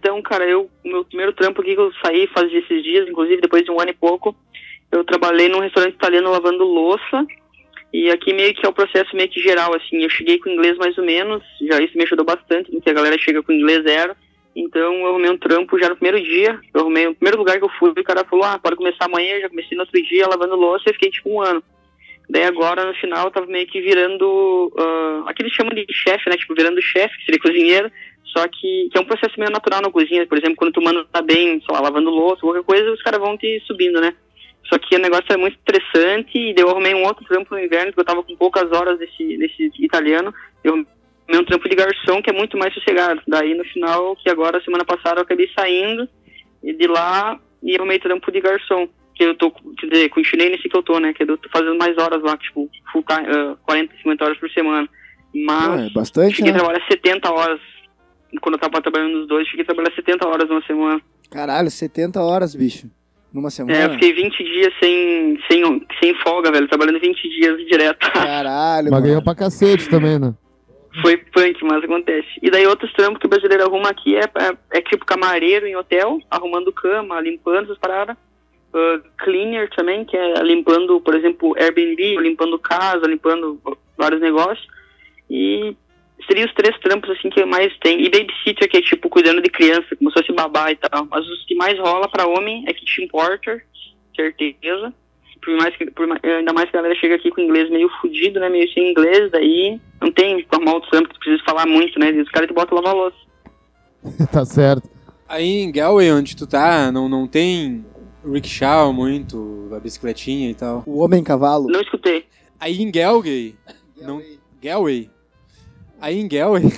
então, cara, eu, o meu primeiro trampo aqui que eu saí faz esses dias, inclusive depois de um ano e pouco, eu trabalhei num restaurante italiano lavando louça. E aqui meio que é o processo meio que geral, assim, eu cheguei com inglês mais ou menos, já isso me ajudou bastante, porque a galera chega com inglês zero. Então eu arrumei um trampo já no primeiro dia, eu arrumei o primeiro lugar que eu fui, o cara falou, ah, pode começar amanhã, já comecei no outro dia lavando louça e fiquei tipo um ano. Daí agora, no final, eu tava meio que virando, ah, aqui eles chamam de chefe, né, tipo, virando chefe, que seria cozinheiro, só que, que é um processo meio natural na cozinha, por exemplo, quando tu manda tá bem, sei lá, lavando louça, qualquer coisa, os caras vão te subindo, né. Só que o negócio é muito estressante e eu arrumei um outro trampo no inverno, que eu tava com poucas horas desse, desse italiano, eu arrumei um trampo de garçom que é muito mais sossegado. Daí no final, que agora, semana passada, eu acabei saindo de lá e arrumei trampo de garçom. Que eu tô, quer dizer, continuei nesse que eu tô, né? Que eu tô fazendo mais horas lá, tipo, full time, ah, 40, 50 horas por semana. Mas Pô, é bastante, cheguei né? a trabalhar 70 horas. Quando eu tava trabalhando nos dois, cheguei a trabalhar 70 horas numa semana. Caralho, 70 horas, bicho. Numa É, eu semana. fiquei 20 dias sem, sem, sem folga, velho, trabalhando 20 dias direto. [laughs] Caralho, Mas ganhou pra cacete também, né? Foi punk, mas acontece. E daí outros trampos que o brasileiro arruma aqui é, é, é tipo camareiro em hotel, arrumando cama, limpando essas paradas. Uh, cleaner também, que é limpando, por exemplo, Airbnb, limpando casa, limpando vários negócios. E seria os três trampos assim que mais tem. E babysitter, que é tipo cuidando de criança, como se fosse babá e tal. Mas os que mais rola pra homem é kitchen porter, certeza. Por mais que, por, ainda mais que a galera chega aqui com inglês meio fudido, né? Meio sem inglês, daí não tem normal outro trampo que tu precisa falar muito, né? E os caras te botam lavar louça. [laughs] tá certo. Aí em Galway, onde tu tá, não, não tem rickshaw muito, a bicicletinha e tal. O homem cavalo. Não escutei. Aí em Galway, não, Galway. Aí em Galway. [laughs]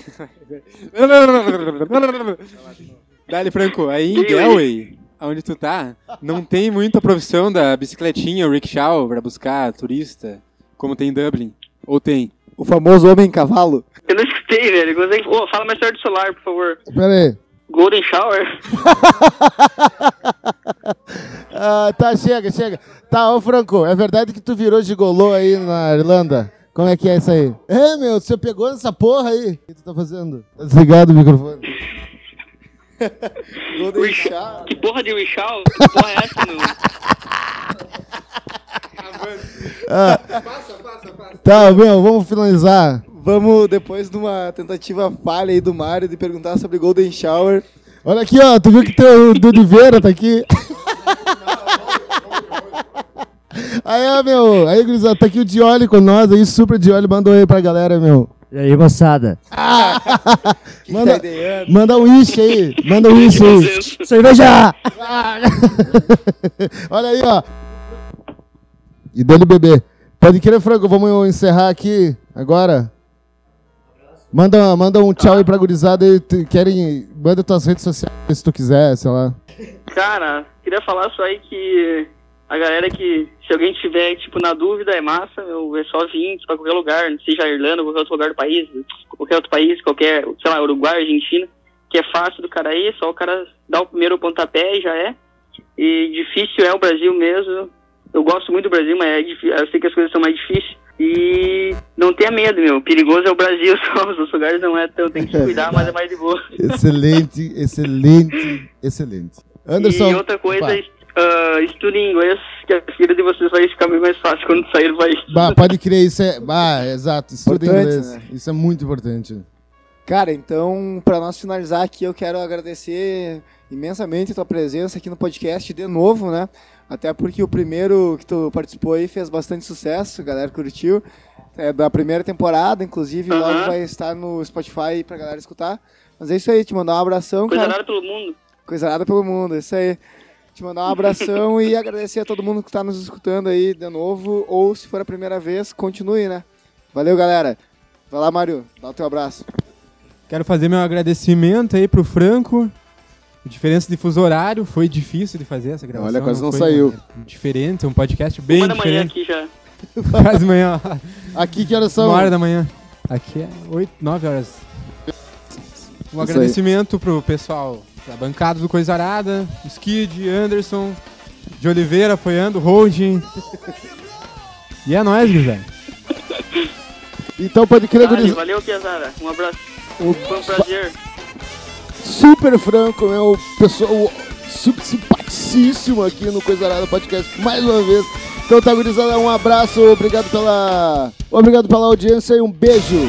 Dali Franco, aí em Galway, onde tu tá, não tem muita profissão da bicicletinha, o rickshaw pra buscar turista, como tem em Dublin. Ou tem? O famoso homem cavalo. Eu não escutei, velho. Ô, fala mais perto do celular, por favor. Pera aí. Golden Shower? [laughs] Ah, tá, chega, chega. Tá, ô Franco, é verdade que tu virou gigolô aí na Irlanda? Como é que é isso aí? É, meu, você pegou nessa porra aí? O que tu tá fazendo? Tá desligado o microfone. [laughs] Que porra de Wishal? Que porra é essa, meu? Tá, meu, vamos finalizar. Vamos, depois de uma tentativa falha aí do Mário de perguntar sobre Golden Shower. Olha aqui, ó, tu viu que teu do Oliveira tá aqui? [laughs] Aí, ó, meu, aí, gurizada, tá aqui o Dioli com nós aí, super Dioli, manda um aí pra galera, meu. E aí, moçada? Que [laughs] Manda- tá? Manda um wish aí, manda um wish aí. [laughs] Cerveja! [laughs] Olha aí, ó. E dele bebê. Pode querer, Franco, vamos encerrar aqui agora. Manda, manda um tchau aí pra gurizada aí. tu- Querem, manda tuas redes sociais se tu quiser, sei lá. Cara, queria falar só aí que a galera que, se alguém tiver, tipo, na dúvida, é massa, meu, é só vir pra qualquer lugar, seja Irlanda, qualquer outro lugar do país, qualquer outro país, qualquer, sei lá, Uruguai, Argentina, que é fácil do cara ir, só o cara dá o primeiro pontapé e já é. E difícil é o Brasil mesmo. Eu gosto muito do Brasil, mas é difí- eu sei que as coisas são mais difíceis. E não tenha medo, meu. Perigoso é o Brasil, [laughs] só os outros lugares não é tão. Tem que se cuidar, mas é mais de boa. Excelente, excelente, excelente. Anderson. E outra coisa, Opa. Est- ah, estudem inglês, que a vida de vocês vai ficar bem mais fácil quando sair do país. Bah, pode crer, isso é. Bah, exato, Importante, inglês. né? Isso é muito importante. Cara, então, para nós finalizar aqui, eu quero agradecer imensamente a tua presença aqui no podcast de novo, né? Até porque o primeiro que tu participou aí fez bastante sucesso, a galera curtiu. É da primeira temporada, inclusive, logo Aham. vai estar no Spotify pra galera escutar. Mas é isso aí, te mandar um abração, Coisa cara. rara pelo mundo. Coisa nada pelo mundo, é isso aí. Te mandar um abração e agradecer a todo mundo que tá nos escutando aí de novo. Ou se for a primeira vez, continue, né? Valeu, galera. Vai lá, Mário, dá o teu abraço. Quero fazer meu agradecimento aí pro Franco. A diferença de fuso horário foi difícil de fazer essa gravação. Olha, quase não foi, saiu. Diferente, é um podcast bem Uma da manhã diferente. aqui já. [laughs] Quase manhã, ó. Aqui que horas são? uma hora da manhã. Aqui é 8, 9 horas. Um aí. agradecimento pro pessoal da bancada do Coisa Arada, Skid, Anderson, de Oliveira apoiando, Holding. [laughs] E é nóis, Guilherme. [laughs] Então pode crer, Vale, gurizada. valeu, Piazara. Um abraço. O Foi um prazer. super franco, né? O pessoal super simpaticíssimo aqui no Coisa Arada Podcast mais uma vez. Então tá, gurizada, um abraço, obrigado pela, obrigado pela audiência e um beijo.